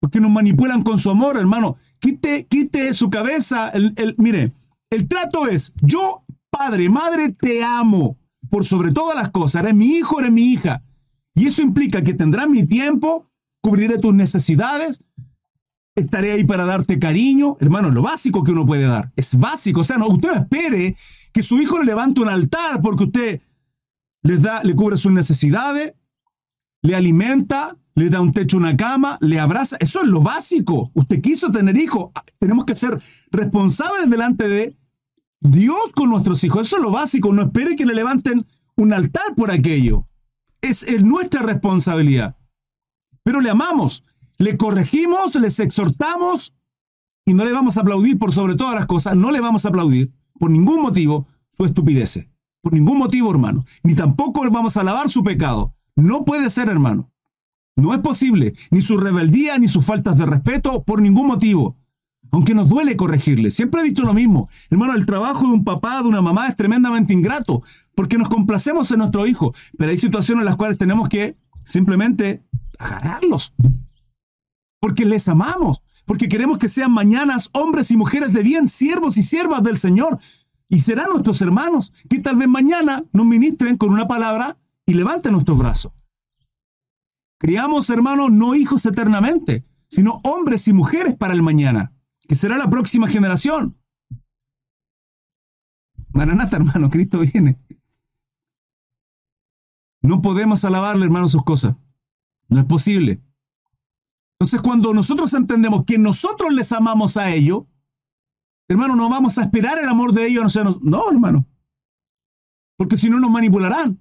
Porque nos manipulan con su amor, hermano. Quite, quite su cabeza. Mire, el trato es, yo, padre, madre, te amo por sobre todas las cosas. Eres mi hijo, eres mi hija. Y eso implica que tendrás mi tiempo, cubriré tus necesidades, estaré ahí para darte cariño. Hermano, lo básico que uno puede dar. Es básico. O sea, no, usted espere que su hijo le levante un altar porque usted les da, le cubre sus necesidades, le alimenta, le da un techo, una cama, le abraza. Eso es lo básico. Usted quiso tener hijos. Ah, tenemos que ser responsables delante de Dios con nuestros hijos. Eso es lo básico. No espere que le levanten un altar por aquello. Es, nuestra responsabilidad. Pero le amamos, le corregimos, les exhortamos y no le vamos a aplaudir por sobre todas las cosas. No le vamos a aplaudir por ningún motivo su estupidez. Por ningún motivo, hermano. Ni tampoco vamos a alabar su pecado. No puede ser, hermano. No es posible, ni su rebeldía, ni sus faltas de respeto, por ningún motivo. Aunque nos duele corregirle. Siempre he dicho lo mismo. Hermano, el trabajo de un papá, de una mamá es tremendamente ingrato, porque nos complacemos en nuestro hijo. Pero hay situaciones en las cuales tenemos que simplemente agarrarlos. Porque les amamos. Porque queremos que sean mañanas hombres y mujeres de bien, siervos y siervas del Señor. Y serán nuestros hermanos que tal vez mañana nos ministren con una palabra y levanten nuestros brazos. Criamos, hermanos, no hijos eternamente, sino hombres y mujeres para el mañana, que será la próxima generación. Maranata, hermano, Cristo viene. No podemos alabarle, hermano, sus cosas. No es posible. Entonces, cuando nosotros entendemos que nosotros les amamos a ellos, hermano, no vamos a esperar el amor de ellos. No, no hermano. Porque si no, nos manipularán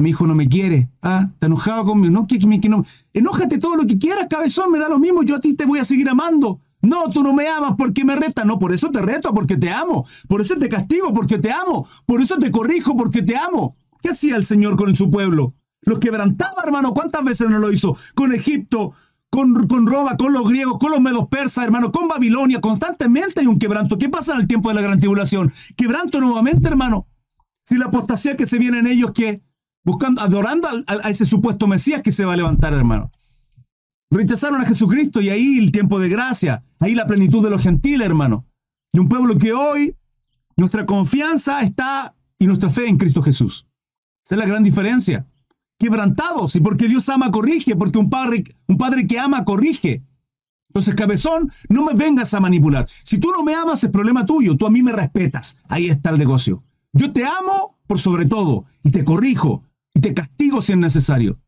mi hijo no me quiere. Ah, está enojado conmigo. No, que, que, no. Enójate todo lo que quieras, cabezón, me da lo mismo. Yo a ti te voy a seguir amando. No, tú no me amas porque me retas. No, por eso te reto, porque te amo. Por eso te castigo, porque te amo. Por eso te corrijo, porque te amo. ¿Qué hacía el Señor con su pueblo? Los quebrantaba, hermano. ¿Cuántas veces no lo hizo? Con Egipto, con, con Roma, con los griegos, con los medos persas, hermano, con Babilonia. Constantemente hay un quebranto. ¿Qué pasa en el tiempo de la gran tribulación? Quebranto nuevamente, hermano. Si la apostasía que se viene en ellos, ¿qué? buscando, adorando a, ese supuesto Mesías que se va a levantar, hermano. Rechazaron a Jesucristo y ahí el tiempo de gracia, ahí la plenitud de los gentiles, hermano. De un pueblo que hoy nuestra confianza está y nuestra fe en Cristo Jesús. Esa es la gran diferencia. Quebrantados y porque Dios ama, corrige, porque un padre, un padre que ama, corrige. Entonces, cabezón, no me vengas a manipular. Si tú no me amas, es problema tuyo. Tú a mí me respetas. Ahí está el negocio. Yo te amo por sobre todo y te corrijo y te castigo si es necesario.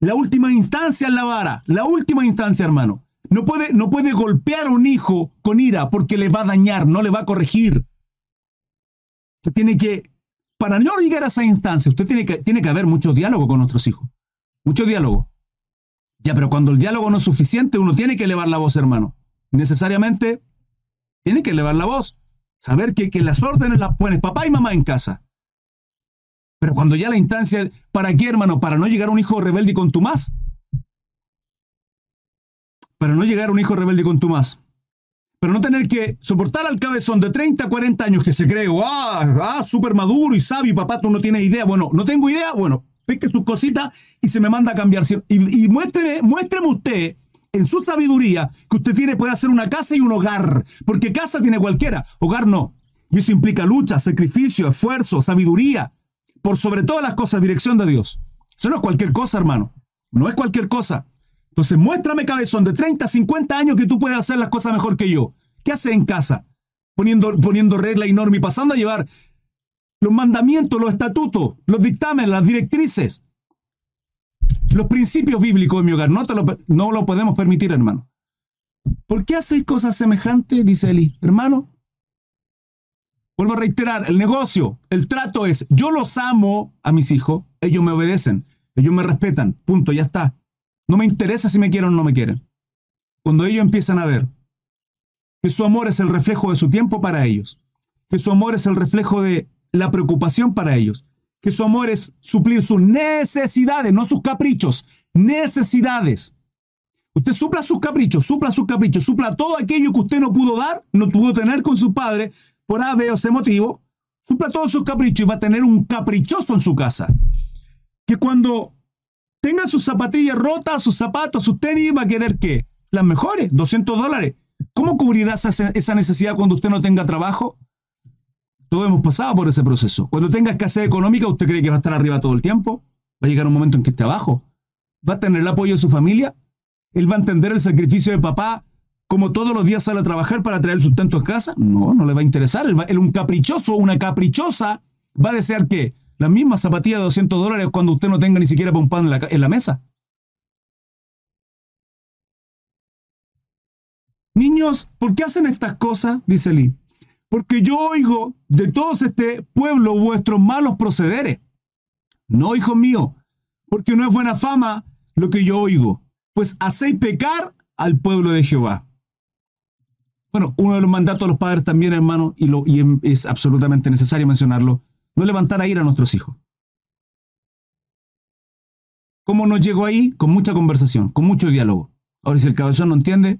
La última instancia es la vara, la última instancia, hermano. No puede, no puede golpear a un hijo con ira porque le va a dañar, no le va a corregir. Tiene que, para no llegar a esa instancia, usted tiene que, tiene que haber mucho diálogo con nuestros hijos. Mucho diálogo. Ya, pero cuando el diálogo no es suficiente, uno tiene que elevar la voz, hermano. Necesariamente tiene que elevar la voz. Saber que, que las órdenes las pones papá y mamá en casa. Pero cuando ya la instancia, ¿para qué, hermano? ¿Para no llegar a un hijo rebelde con tu más? Para no llegar a un hijo rebelde con tu más. Pero no tener que soportar al cabezón de 30, 40 años que se cree, ¡ah! ah súper maduro y sabio, papá, tú no tienes idea. Bueno, no tengo idea. Bueno, pesque sus cositas y se me manda a cambiar. Y, y muéstreme, muéstreme usted en su sabiduría que usted tiene, puede hacer una casa y un hogar. Porque casa tiene cualquiera, hogar no. Y eso implica lucha, sacrificio, esfuerzo, sabiduría. Por sobre todas las cosas, dirección de Dios. Eso no es cualquier cosa, hermano. No es cualquier cosa. Entonces, muéstrame, cabezón, de 30 a 50 años que tú puedes hacer las cosas mejor que yo. ¿Qué haces en casa? Poniendo, poniendo regla y norma y pasando a llevar los mandamientos, los estatutos, los dictámenes, las directrices, los principios bíblicos en mi hogar. No, te lo, no lo podemos permitir, hermano. ¿Por qué hacéis cosas semejantes? Dice Eli. Hermano, vuelvo a reiterar, el negocio, el trato es, yo los amo a mis hijos, ellos me obedecen, ellos me respetan, punto, ya está. No me interesa si me quieren o no me quieren. Cuando ellos empiezan a ver que su amor es el reflejo de su tiempo para ellos, que su amor es el reflejo de la preocupación para ellos, que su amor es suplir sus necesidades, no sus caprichos, necesidades. Usted supla sus caprichos, supla sus caprichos, supla todo aquello que usted no pudo dar, no pudo tener con su padre por A, B o C motivo, supla todos sus caprichos y va a tener un caprichoso en su casa. Que cuando tenga sus zapatillas rotas, sus zapatos, sus tenis, va a querer qué? Las mejores, 200 dólares. ¿Cómo cubrirá esa necesidad cuando usted no tenga trabajo? Todos hemos pasado por ese proceso. Cuando tenga escasez económica, ¿usted cree que va a estar arriba todo el tiempo? ¿Va a llegar un momento en que esté abajo? ¿Va a tener el apoyo de su familia? ¿Él va a entender el sacrificio de papá como todos los días sale a trabajar para traer el sustento a casa? No, no le va a interesar. Él, un caprichoso, una caprichosa, va a desear que la misma zapatilla de 200 dólares cuando usted no tenga ni siquiera un pan en la, mesa. Niños, ¿por qué hacen estas cosas? Dice Lee. Porque yo oigo de todos este pueblo vuestros malos procederes. No, hijo mío, porque no es buena fama lo que yo oigo, pues hacéis pecar al pueblo de Jehová. Bueno, uno de los mandatos de los padres también, hermano, y, y es absolutamente necesario mencionarlo, no levantar a ir a nuestros hijos. ¿Cómo nos llegó ahí? Con mucha conversación, con mucho diálogo. Ahora, si el cabezón no entiende,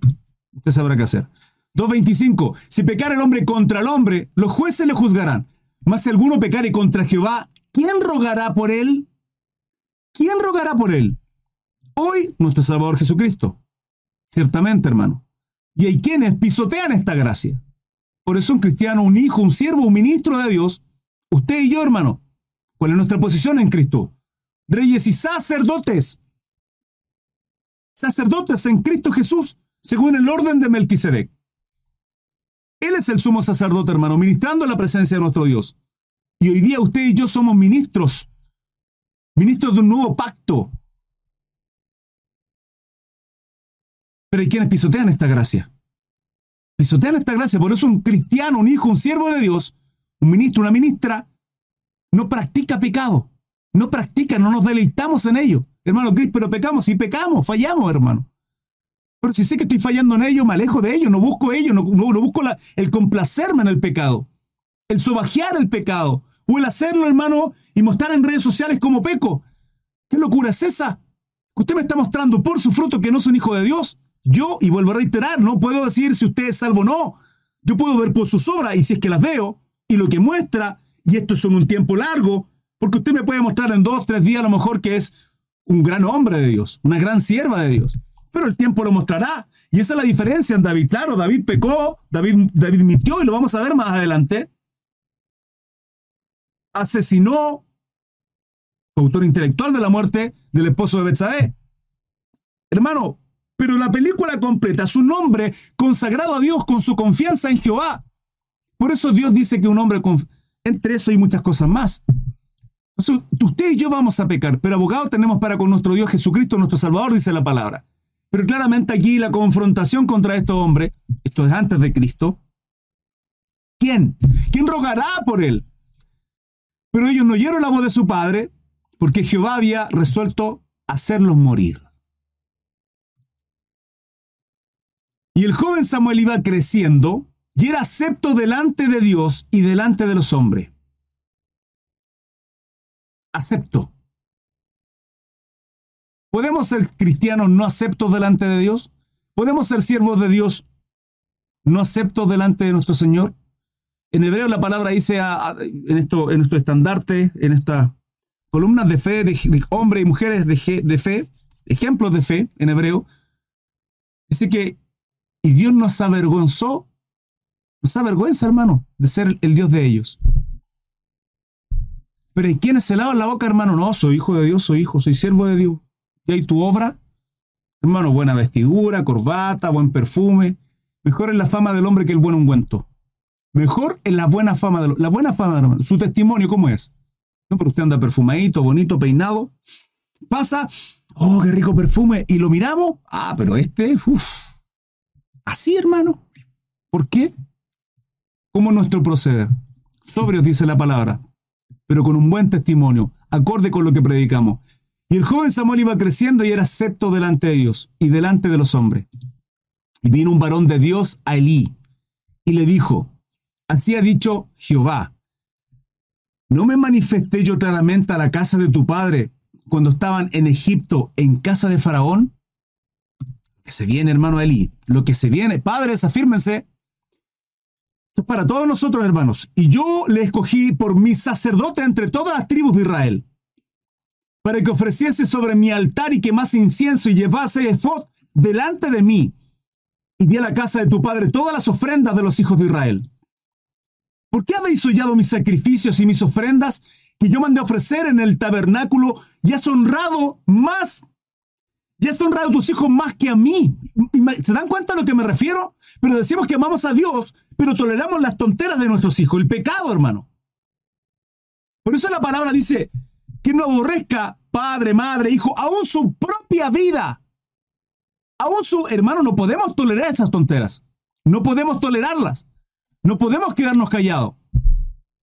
usted sabrá qué hacer. 2.25. Si pecar el hombre contra el hombre, los jueces le juzgarán. Mas si alguno pecare contra Jehová, ¿quién rogará por él? ¿Quién rogará por él? Hoy, nuestro Salvador Jesucristo. Ciertamente, hermano. Y hay quienes pisotean esta gracia. Por eso un cristiano, un hijo, un siervo, un ministro de Dios, Usted y yo, hermano, ¿cuál es nuestra posición en Cristo? Reyes y sacerdotes. Sacerdotes en Cristo Jesús, según el orden de Melquisedec. Él es el sumo sacerdote, hermano, ministrando la presencia de nuestro Dios. Y hoy día usted y yo somos ministros, ministros de un nuevo pacto. Pero hay quienes pisotean esta gracia. Pisotean esta gracia, por eso un cristiano, un hijo, un siervo de Dios, un ministro, una ministra, no practica pecado. No practica, no nos deleitamos en ello. Hermano Cris, pero pecamos, sí pecamos, fallamos, hermano. Pero si sé que estoy fallando en ello, me alejo de ello, no busco ello, no, busco el complacerme en el pecado, el sobajear el pecado, o el hacerlo, hermano, y mostrar en redes sociales como peco. ¿Qué locura es esa? Usted me está mostrando por su fruto que no son hijo de Dios. Yo, y vuelvo a reiterar, no puedo decir si usted es salvo o no. Yo puedo ver por sus obras, y si es que las veo, y lo que muestra, y esto es un tiempo largo, porque usted me puede mostrar en dos, tres días a lo mejor que es un gran hombre de Dios, una gran sierva de Dios. Pero el tiempo lo mostrará. Y esa es la diferencia en David. Claro, David pecó, David, David mintió y lo vamos a ver más adelante. Asesinó, autor intelectual de la muerte del esposo de Betsabé. Hermano, pero la película completa, su nombre consagrado a Dios con su confianza en Jehová. Por eso Dios dice que un hombre, entre eso y muchas cosas más. usted y yo vamos a pecar, pero abogado tenemos para con nuestro Dios Jesucristo, nuestro Salvador, dice la palabra. Pero claramente aquí la confrontación contra estos hombres, esto es antes de Cristo, ¿quién? ¿Quién rogará por él? Pero ellos no oyeron la voz de su padre, porque Jehová había resuelto hacerlos morir. Y el joven Samuel iba creciendo y era acepto delante de Dios y delante de los hombres. acepto. ¿Podemos ser cristianos no aceptos delante de Dios? ¿Podemos ser siervos de Dios no aceptos delante de nuestro Señor? En hebreo la palabra dice en, esto, en nuestro estandarte, en estas columnas de fe, de, hombres y mujeres de, de fe, ejemplos de fe en hebreo, dice que y Dios nos avergonzó, nos avergüenza, hermano, de ser el Dios de ellos. Pero ¿y quiénes se lavan la boca, hermano? No, soy hijo de Dios, soy hijo, soy siervo de Dios. ¿Y hay tu obra? Hermano, buena vestidura, corbata, buen perfume. Mejor es la fama del hombre que el buen ungüento. Mejor es la buena fama del La buena fama hombre. Su testimonio, ¿cómo es? No, pero usted anda perfumadito, bonito, peinado. Pasa, oh, qué rico perfume. Y lo miramos. Ah, pero este, uff. Así, hermano. ¿Por qué? ¿Cómo nuestro proceder? Sobrios, dice la palabra, pero con un buen testimonio, acorde con lo que predicamos. Y el joven Samuel iba creciendo y era acepto delante de Dios y delante de los hombres. Y vino un varón de Dios a Elí y le dijo, así ha dicho Jehová, ¿no me manifesté yo claramente a la casa de tu padre cuando estaban en Egipto en casa de Faraón? Que se viene, hermano Elí, lo que se viene, padres, afírmense. Es para todos nosotros, hermanos. Y yo le escogí por mi sacerdote entre todas las tribus de Israel para que ofreciese sobre mi altar y quemase incienso y llevase efod delante de mí. Y vi a la casa de tu padre todas las ofrendas de los hijos de Israel. ¿Por qué habéis hollado mis sacrificios y mis ofrendas que yo mandé ofrecer en el tabernáculo y has honrado más? Y has honrado a tus hijos más que a mí. ¿Se dan cuenta a lo que me refiero? Pero decimos que amamos a Dios, pero toleramos las tonteras de nuestros hijos, el pecado, hermano. Por eso la palabra dice, que no aborrezca padre, madre, hijo, aún su propia vida. Aún su hermano, no podemos tolerar esas tonteras. No podemos tolerarlas. No podemos quedarnos callados.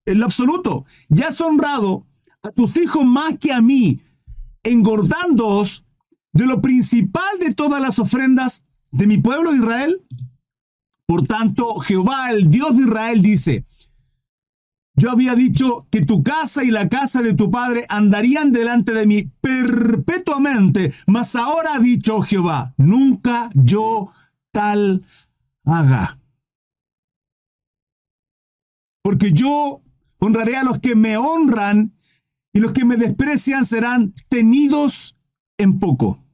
En lo absoluto. Ya has honrado a tus hijos más que a mí, engordándoos de lo principal de todas las ofrendas de mi pueblo de Israel. Por tanto, Jehová, el Dios de Israel, dice, yo había dicho que tu casa y la casa de tu padre andarían delante de mí perpetuamente, mas ahora ha dicho Jehová, nunca yo tal haga. Porque yo honraré a los que me honran y los que me desprecian serán tenidos en poco.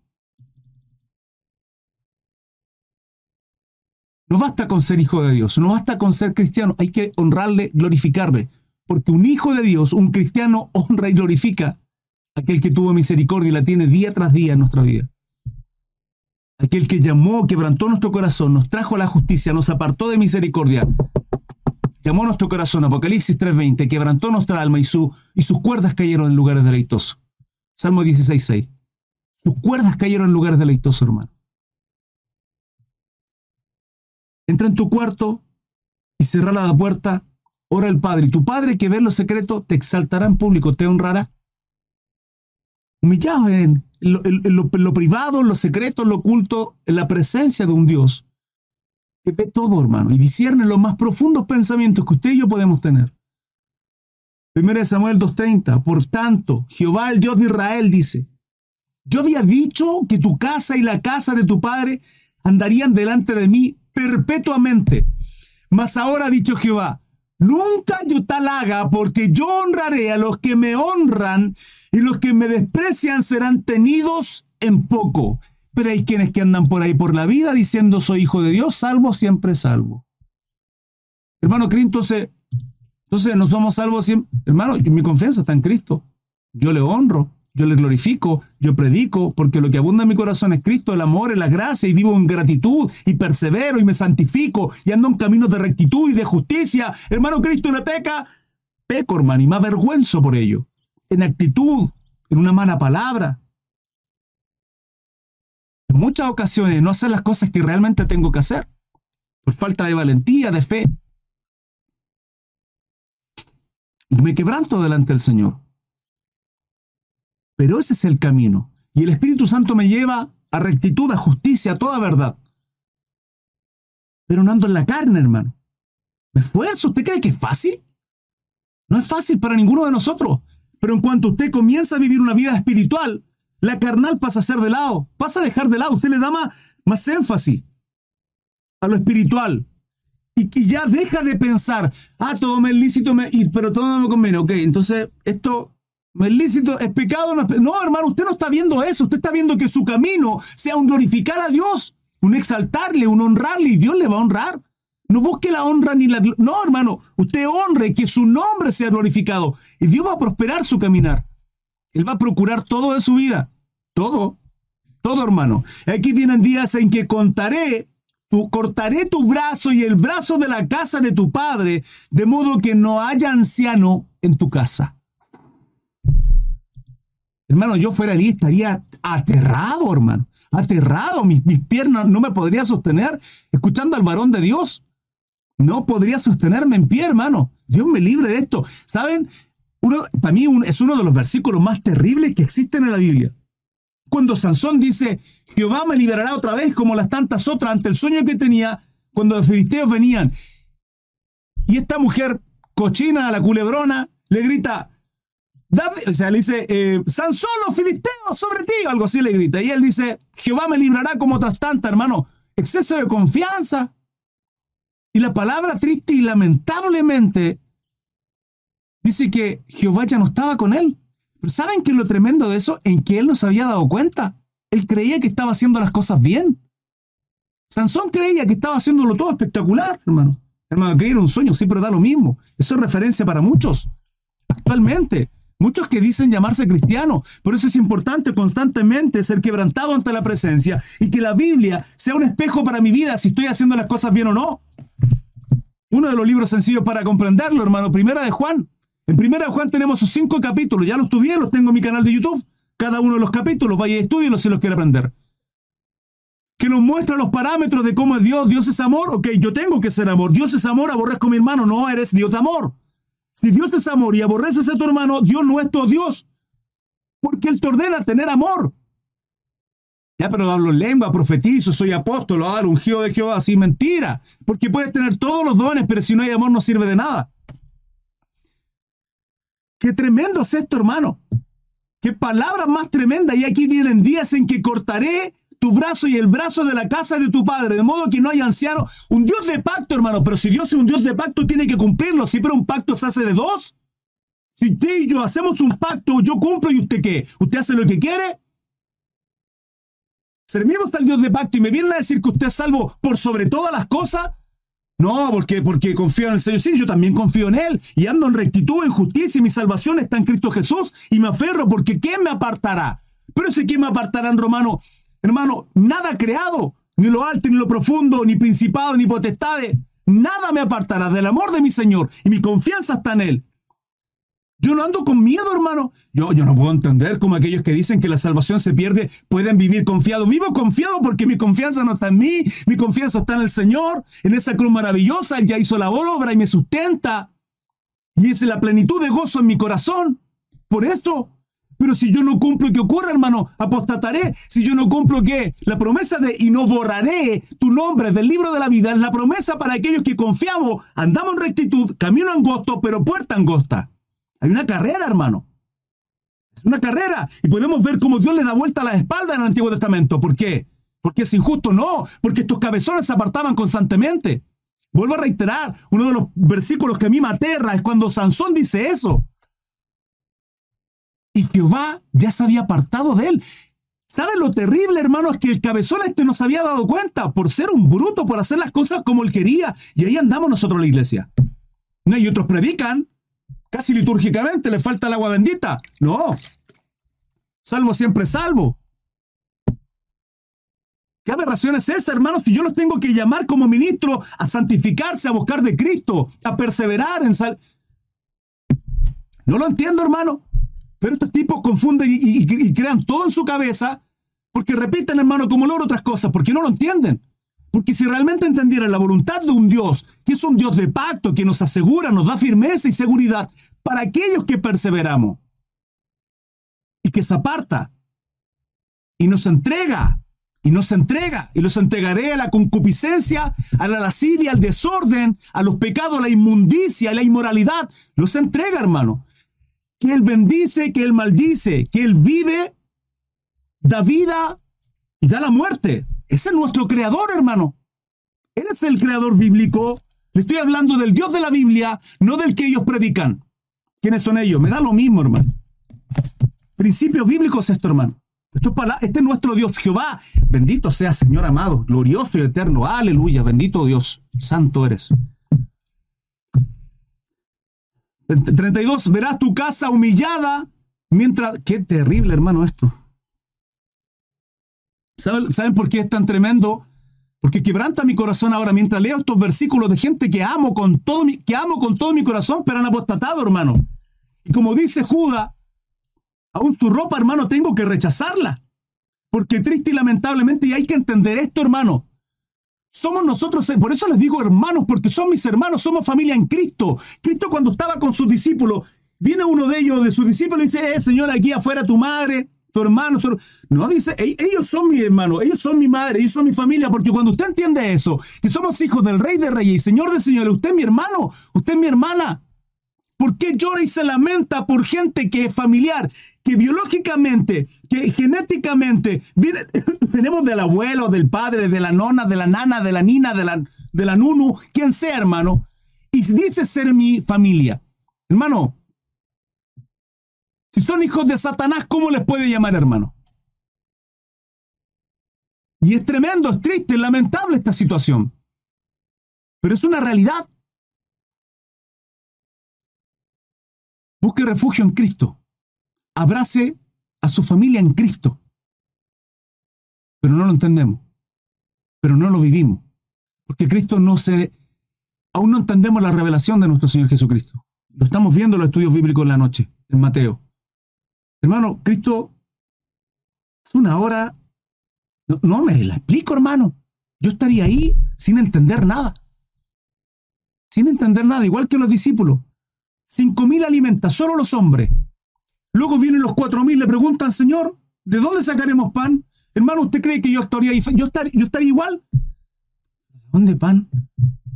No basta con ser hijo de Dios, no basta con ser cristiano, hay que honrarle, glorificarle. Porque un hijo de Dios, un cristiano, honra y glorifica a aquel que tuvo misericordia y la tiene día tras día en nuestra vida. Aquel que llamó, quebrantó nuestro corazón, nos trajo la justicia, nos apartó de misericordia. Llamó nuestro corazón, Apocalipsis 3:20, quebrantó nuestra alma y, su, y sus cuerdas cayeron en lugares deleitosos. Salmo 16:6. Sus cuerdas cayeron en lugares deleitosos, hermano. Entra en tu cuarto y cierra la puerta, ora al Padre. Y tu Padre que ve lo secreto te exaltará en público, te honrará. Humillado en lo, lo, privado, en lo secreto, en lo oculto, en la presencia de un Dios que ve todo, hermano, y discierne los más profundos pensamientos que usted y yo podemos tener. 1 Samuel 2.30, por tanto, Jehová el Dios de Israel dice, yo había dicho que tu casa y la casa de tu padre andarían delante de mí perpetuamente. Mas ahora ha dicho Jehová, nunca yo tal haga, porque yo honraré a los que me honran y los que me desprecian serán tenidos en poco. Pero hay quienes que andan por ahí por la vida diciendo soy hijo de Dios, salvo siempre salvo. Hermano, entonces, entonces no somos salvos siempre. Hermano, mi confianza está en Cristo. Yo le honro yo le glorifico, yo predico, porque lo que abunda en mi corazón es Cristo, el amor, la gracia, y vivo en gratitud, y persevero, y me santifico, y ando en caminos de rectitud y de justicia. Hermano, Cristo le peca, peco, hermano, y me avergüenzo por ello. En actitud, en una mala palabra. En muchas ocasiones no hacer las cosas que realmente tengo que hacer, por falta de valentía, de fe. Me quebranto delante del Señor. Pero ese es el camino. Y el Espíritu Santo me lleva a rectitud, a justicia, a toda verdad. Pero no ando en la carne, hermano. Me esfuerzo. ¿Usted cree que es fácil? No es fácil para ninguno de nosotros. Pero en cuanto usted comienza a vivir una vida espiritual, la carnal pasa a ser de lado, pasa a dejar de lado. Usted le da más, más énfasis a lo espiritual. Y, ya deja de pensar, ah, todo me es lícito, me, pero todo no me conviene. Ok, entonces esto es lícito, es pecado. No, no, hermano, usted no está viendo eso. Usted está viendo que su camino sea un glorificar a Dios, un exaltarle, un honrarle, y Dios le va a honrar. No busque la honra ni la... No, hermano, usted honre que su nombre sea glorificado y Dios va a prosperar su caminar. Él va a procurar todo de su vida. Todo. Todo, hermano. Aquí vienen días en que contaré cortaré tu brazo y el brazo de la casa de tu padre, de modo que no haya anciano en tu casa. Hermano, yo fuera allí, estaría aterrado, hermano. Aterrado. Mis, mis piernas no me podría sostener escuchando al varón de Dios. No podría sostenerme en pie, hermano. Dios me libre de esto. ¿Saben? Uno, para mí es uno de los versículos más terribles que existen en la Biblia. Cuando Sansón dice, Jehová me liberará otra vez como las tantas otras ante el sueño que tenía cuando los filisteos venían. Y esta mujer cochina, la culebrona, le grita, o sea, le dice, eh, Sansón, los filisteos sobre ti, algo así le grita. Y él dice, Jehová me librará como otras tantas, hermano. Exceso de confianza. Y la palabra triste y lamentablemente dice que Jehová ya no estaba con él. ¿saben qué es lo tremendo de eso? En que él no se había dado cuenta. Él creía que estaba haciendo las cosas bien. Sansón creía que estaba haciéndolo todo espectacular, hermano. Hermano, que era un sueño, siempre da lo mismo. Eso es referencia para muchos. Actualmente, muchos que dicen llamarse cristianos. Por eso es importante constantemente ser quebrantado ante la presencia y que la Biblia sea un espejo para mi vida si estoy haciendo las cosas bien o no. Uno de los libros sencillos para comprenderlo, hermano, primera de Juan. En primera de Juan tenemos sus cinco capítulos, ya los tuve, los tengo en mi canal de YouTube. Cada uno de los capítulos, vaya y estudienlos si los quiere aprender. Que nos muestra los parámetros de cómo es Dios. Dios es amor, ok, yo tengo que ser amor. Dios es amor, aborrezco a mi hermano, no eres Dios de amor. Si Dios es amor y aborreces a tu hermano, Dios no es tu Dios. Porque Él te ordena tener amor. Ya, pero hablo en lengua, profetizo, soy apóstol, ah, ungido de Jehová, así mentira. Porque puedes tener todos los dones, pero si no hay amor no sirve de nada. Qué tremendo es esto, hermano. Qué palabra más tremenda. Y aquí vienen días en que cortaré tu brazo y el brazo de la casa de tu padre, de modo que no haya anciano. Un Dios de pacto, hermano. Pero si Dios es un Dios de pacto, tiene que cumplirlo. Si pero un pacto se hace de dos. Si usted y yo hacemos un pacto, yo cumplo y usted qué. ¿Usted hace lo que quiere? Servimos al Dios de pacto y me vienen a decir que usted es salvo por sobre todas las cosas. No, porque, porque confío en el Señor. Sí, yo también confío en Él. Y ando en rectitud, en justicia, y mi salvación está en Cristo Jesús. Y me aferro, porque ¿quién me apartará? Pero ese quién me apartará en Romano, hermano, nada creado, ni lo alto, ni lo profundo, ni principado, ni potestades. Nada me apartará del amor de mi Señor. Y mi confianza está en Él. Yo no ando con miedo, hermano. Yo, yo no puedo entender cómo aquellos que dicen que la salvación se pierde pueden vivir confiados. Vivo confiado porque mi confianza no está en mí, mi confianza está en el Señor, en esa cruz maravillosa. Él ya hizo la obra y me sustenta. Y es la plenitud de gozo en mi corazón. Por esto. Pero si yo no cumplo, ¿qué ocurre, hermano? Apostataré. Si yo no cumplo, ¿qué? La promesa de y no borraré tu nombre del libro de la vida es la promesa para aquellos que confiamos, andamos en rectitud, camino angosto, pero puerta angosta. Hay una carrera, hermano. Es una carrera. Y podemos ver cómo Dios le da vuelta a la espalda en el Antiguo Testamento. ¿Por qué? Porque es injusto. No, porque estos cabezones se apartaban constantemente. Vuelvo a reiterar, uno de los versículos que a mí me aterra es cuando Sansón dice eso. Y Jehová ya se había apartado de él. ¿Saben lo terrible, hermano? Es que el cabezón este no se había dado cuenta por ser un bruto, por hacer las cosas como él quería. Y ahí andamos nosotros en la iglesia. Y otros predican, casi litúrgicamente, le falta el agua bendita. No. Salvo siempre salvo. ¿Qué aberración es esa, hermanos? Si yo los tengo que llamar como ministro a santificarse, a buscar de Cristo, a perseverar en sal. No lo entiendo, hermano. Pero estos tipos confunden y, crean todo en su cabeza porque repiten, hermano, como logro otras cosas, porque no lo entienden. Porque si realmente entendieran la voluntad de un Dios, que es un Dios de pacto, que nos asegura, nos da firmeza y seguridad para aquellos que perseveramos, y que se aparta, y nos entrega, y nos entrega, y los entregaré a la concupiscencia, a la lascivia, al desorden, a los pecados, a la inmundicia, a la inmoralidad, los entrega, hermano. Que Él bendice, que Él maldice, que Él vive, da vida y da la muerte. Ese es nuestro creador, hermano. Él es el creador bíblico. Le estoy hablando del Dios de la Biblia, no del que ellos predican. ¿Quiénes son ellos? Me da lo mismo, hermano. Principios bíblicos esto, hermano. Esto es este es nuestro Dios, Jehová. Bendito sea, Señor amado, glorioso y eterno. Aleluya, bendito Dios. Santo eres. 32. Verás tu casa humillada mientras... Qué terrible, hermano, esto. ¿Saben, por qué es tan tremendo? Porque quebranta mi corazón ahora mientras leo estos versículos de gente que amo con todo mi, que amo con todo mi corazón, pero han apostatado, hermano. Y como dice Judas, aún su ropa, hermano, tengo que rechazarla. Porque triste y lamentablemente, y hay que entender esto, hermano. Somos nosotros, por eso les digo hermanos, porque son mis hermanos, somos familia en Cristo. Cristo cuando estaba con sus discípulos, viene uno de ellos, de sus discípulos, y dice, eh, Señor, aquí afuera tu madre, tu hermano, no dice, ellos son mi hermano, ellos son mi madre, ellos son mi familia, porque cuando usted entiende eso, que somos hijos del Rey de Reyes y Señor de Señores, usted es mi hermano, usted es mi hermana. ¿Por qué llora y se lamenta por gente que es familiar, que biológicamente, que genéticamente, viene, tenemos del abuelo, del padre, de la nona, de la nana, de la nina, de la, de la nunu, quien sea, hermano, y dice ser mi familia? Hermano, si son hijos de Satanás, ¿cómo les puede llamar hermano? Y es tremendo, es triste, es lamentable esta situación. Pero es una realidad. Busque refugio en Cristo. Abrace a su familia en Cristo. Pero no lo entendemos. Pero no lo vivimos. Porque Cristo no se... Aún no entendemos la revelación de nuestro Señor Jesucristo. Lo estamos viendo en los estudios bíblicos en la noche, en Mateo. Hermano, Cristo es una hora. No, me la explico, hermano. Yo estaría ahí sin entender nada. Sin entender nada, igual que los discípulos. Cinco mil alimenta, solo los hombres. Luego vienen los cuatro mil, le preguntan, Señor, ¿de dónde sacaremos pan? Hermano, ¿usted cree que yo estaría? Yo yo estaría igual. ¿Dónde pan?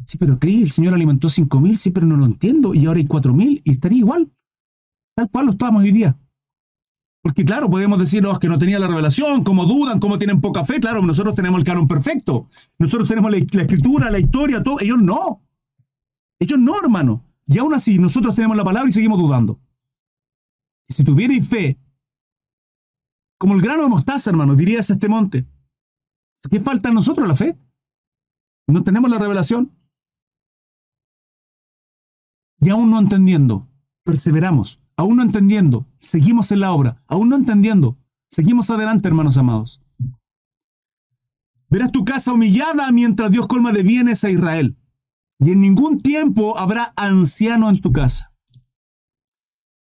Sí, pero creí, el Señor alimentó cinco mil, sí, pero no lo entiendo. Y ahora hay cuatro mil y estaría igual. Tal cual lo estamos hoy día. Porque claro, podemos decirnos que no tenía la revelación, cómo dudan, cómo tienen poca fe. Claro, nosotros tenemos el canon perfecto. Nosotros tenemos la, escritura, la historia, todo. Ellos no. Ellos no, hermano. Y aún así, nosotros tenemos la palabra y seguimos dudando. Y si tuvierais fe, como el grano de mostaza, hermano, dirías este monte. ¿Qué falta a nosotros la fe? No tenemos la revelación. Y aún no entendiendo, perseveramos aún no entendiendo, seguimos en la obra, aún no entendiendo, seguimos adelante, hermanos amados. Verás tu casa humillada mientras Dios colma de bienes a Israel, y en ningún tiempo habrá anciano en tu casa.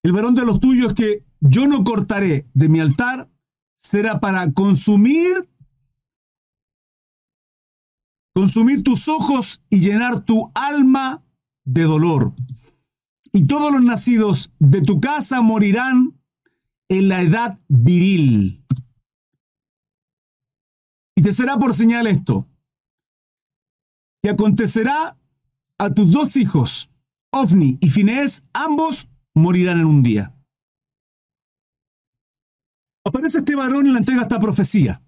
El varón de los tuyos que yo no cortaré de mi altar será para consumir consumir tus ojos y llenar tu alma de dolor y todos los nacidos de tu casa morirán en la edad viril. Y te será por señal esto, que acontecerá a tus dos hijos, Ofni y Finés, ambos morirán en un día. Aparece este varón y le entrega esta profecía.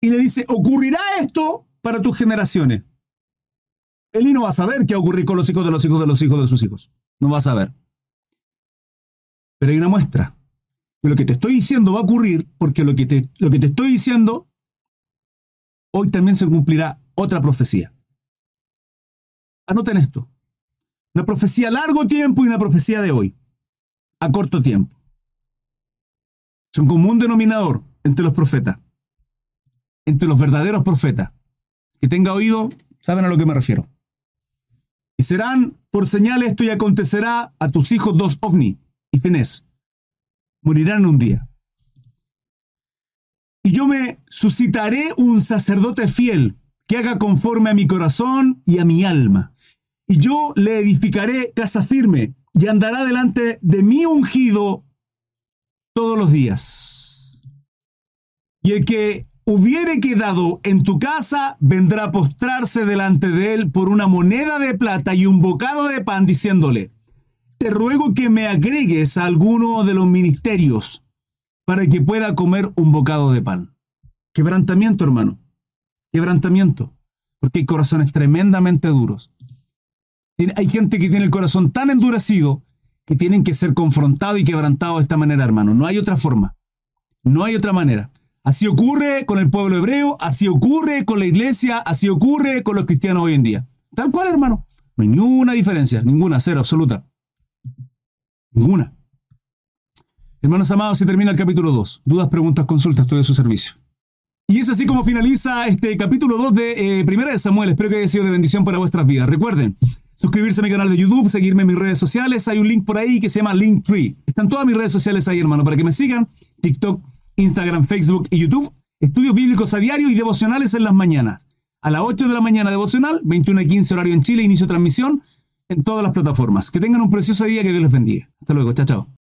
Y le dice, ocurrirá esto para tus generaciones. Él no va a saber qué va a ocurrir con los hijos de los hijos de los hijos de sus hijos. No va a saber. Pero hay una muestra. De lo que te estoy diciendo va a ocurrir porque lo que, te, lo que te estoy diciendo, hoy también se cumplirá otra profecía. Anoten esto. Una profecía a largo tiempo y una profecía de hoy, a corto tiempo. Es un común denominador entre los profetas, entre los verdaderos profetas. Que tenga oído, saben a lo que me refiero. Y serán por señal esto y acontecerá a tus hijos dos ovni y Fenés. Morirán un día. Y yo me suscitaré un sacerdote fiel que haga conforme a mi corazón y a mi alma. Y yo le edificaré casa firme y andará delante de mi ungido todos los días. Y el que hubiere quedado en tu casa, vendrá a postrarse delante de él por una moneda de plata y un bocado de pan, diciéndole, te ruego que me agregues a alguno de los ministerios para que pueda comer un bocado de pan. Quebrantamiento, hermano. Quebrantamiento. Porque hay corazones tremendamente duros. Hay gente que tiene el corazón tan endurecido que tienen que ser confrontados y quebrantados de esta manera, hermano. No hay otra forma. No hay otra manera. Así ocurre con el pueblo hebreo, así ocurre con la iglesia, así ocurre con los cristianos hoy en día. Tal cual, hermano. No hay ninguna diferencia, ninguna, cero, absoluta. Ninguna. Hermanos amados, se termina el capítulo 2. Dudas, preguntas, consultas, estoy a su servicio. Y es así como finaliza este capítulo 2 de eh, Primera de Samuel. Espero que haya sido de bendición para vuestras vidas. Recuerden, suscribirse a mi canal de YouTube, seguirme en mis redes sociales. Hay un link por ahí que se llama Linktree. Están todas mis redes sociales ahí, hermano, para que me sigan. TikTok, Instagram, Facebook y YouTube. Estudios bíblicos a diario y devocionales en las mañanas. A las 8 de la mañana devocional, 21 y 15 horario en Chile, inicio transmisión en todas las plataformas. Que tengan un precioso día, que Dios les bendiga. Hasta luego, chao, chao.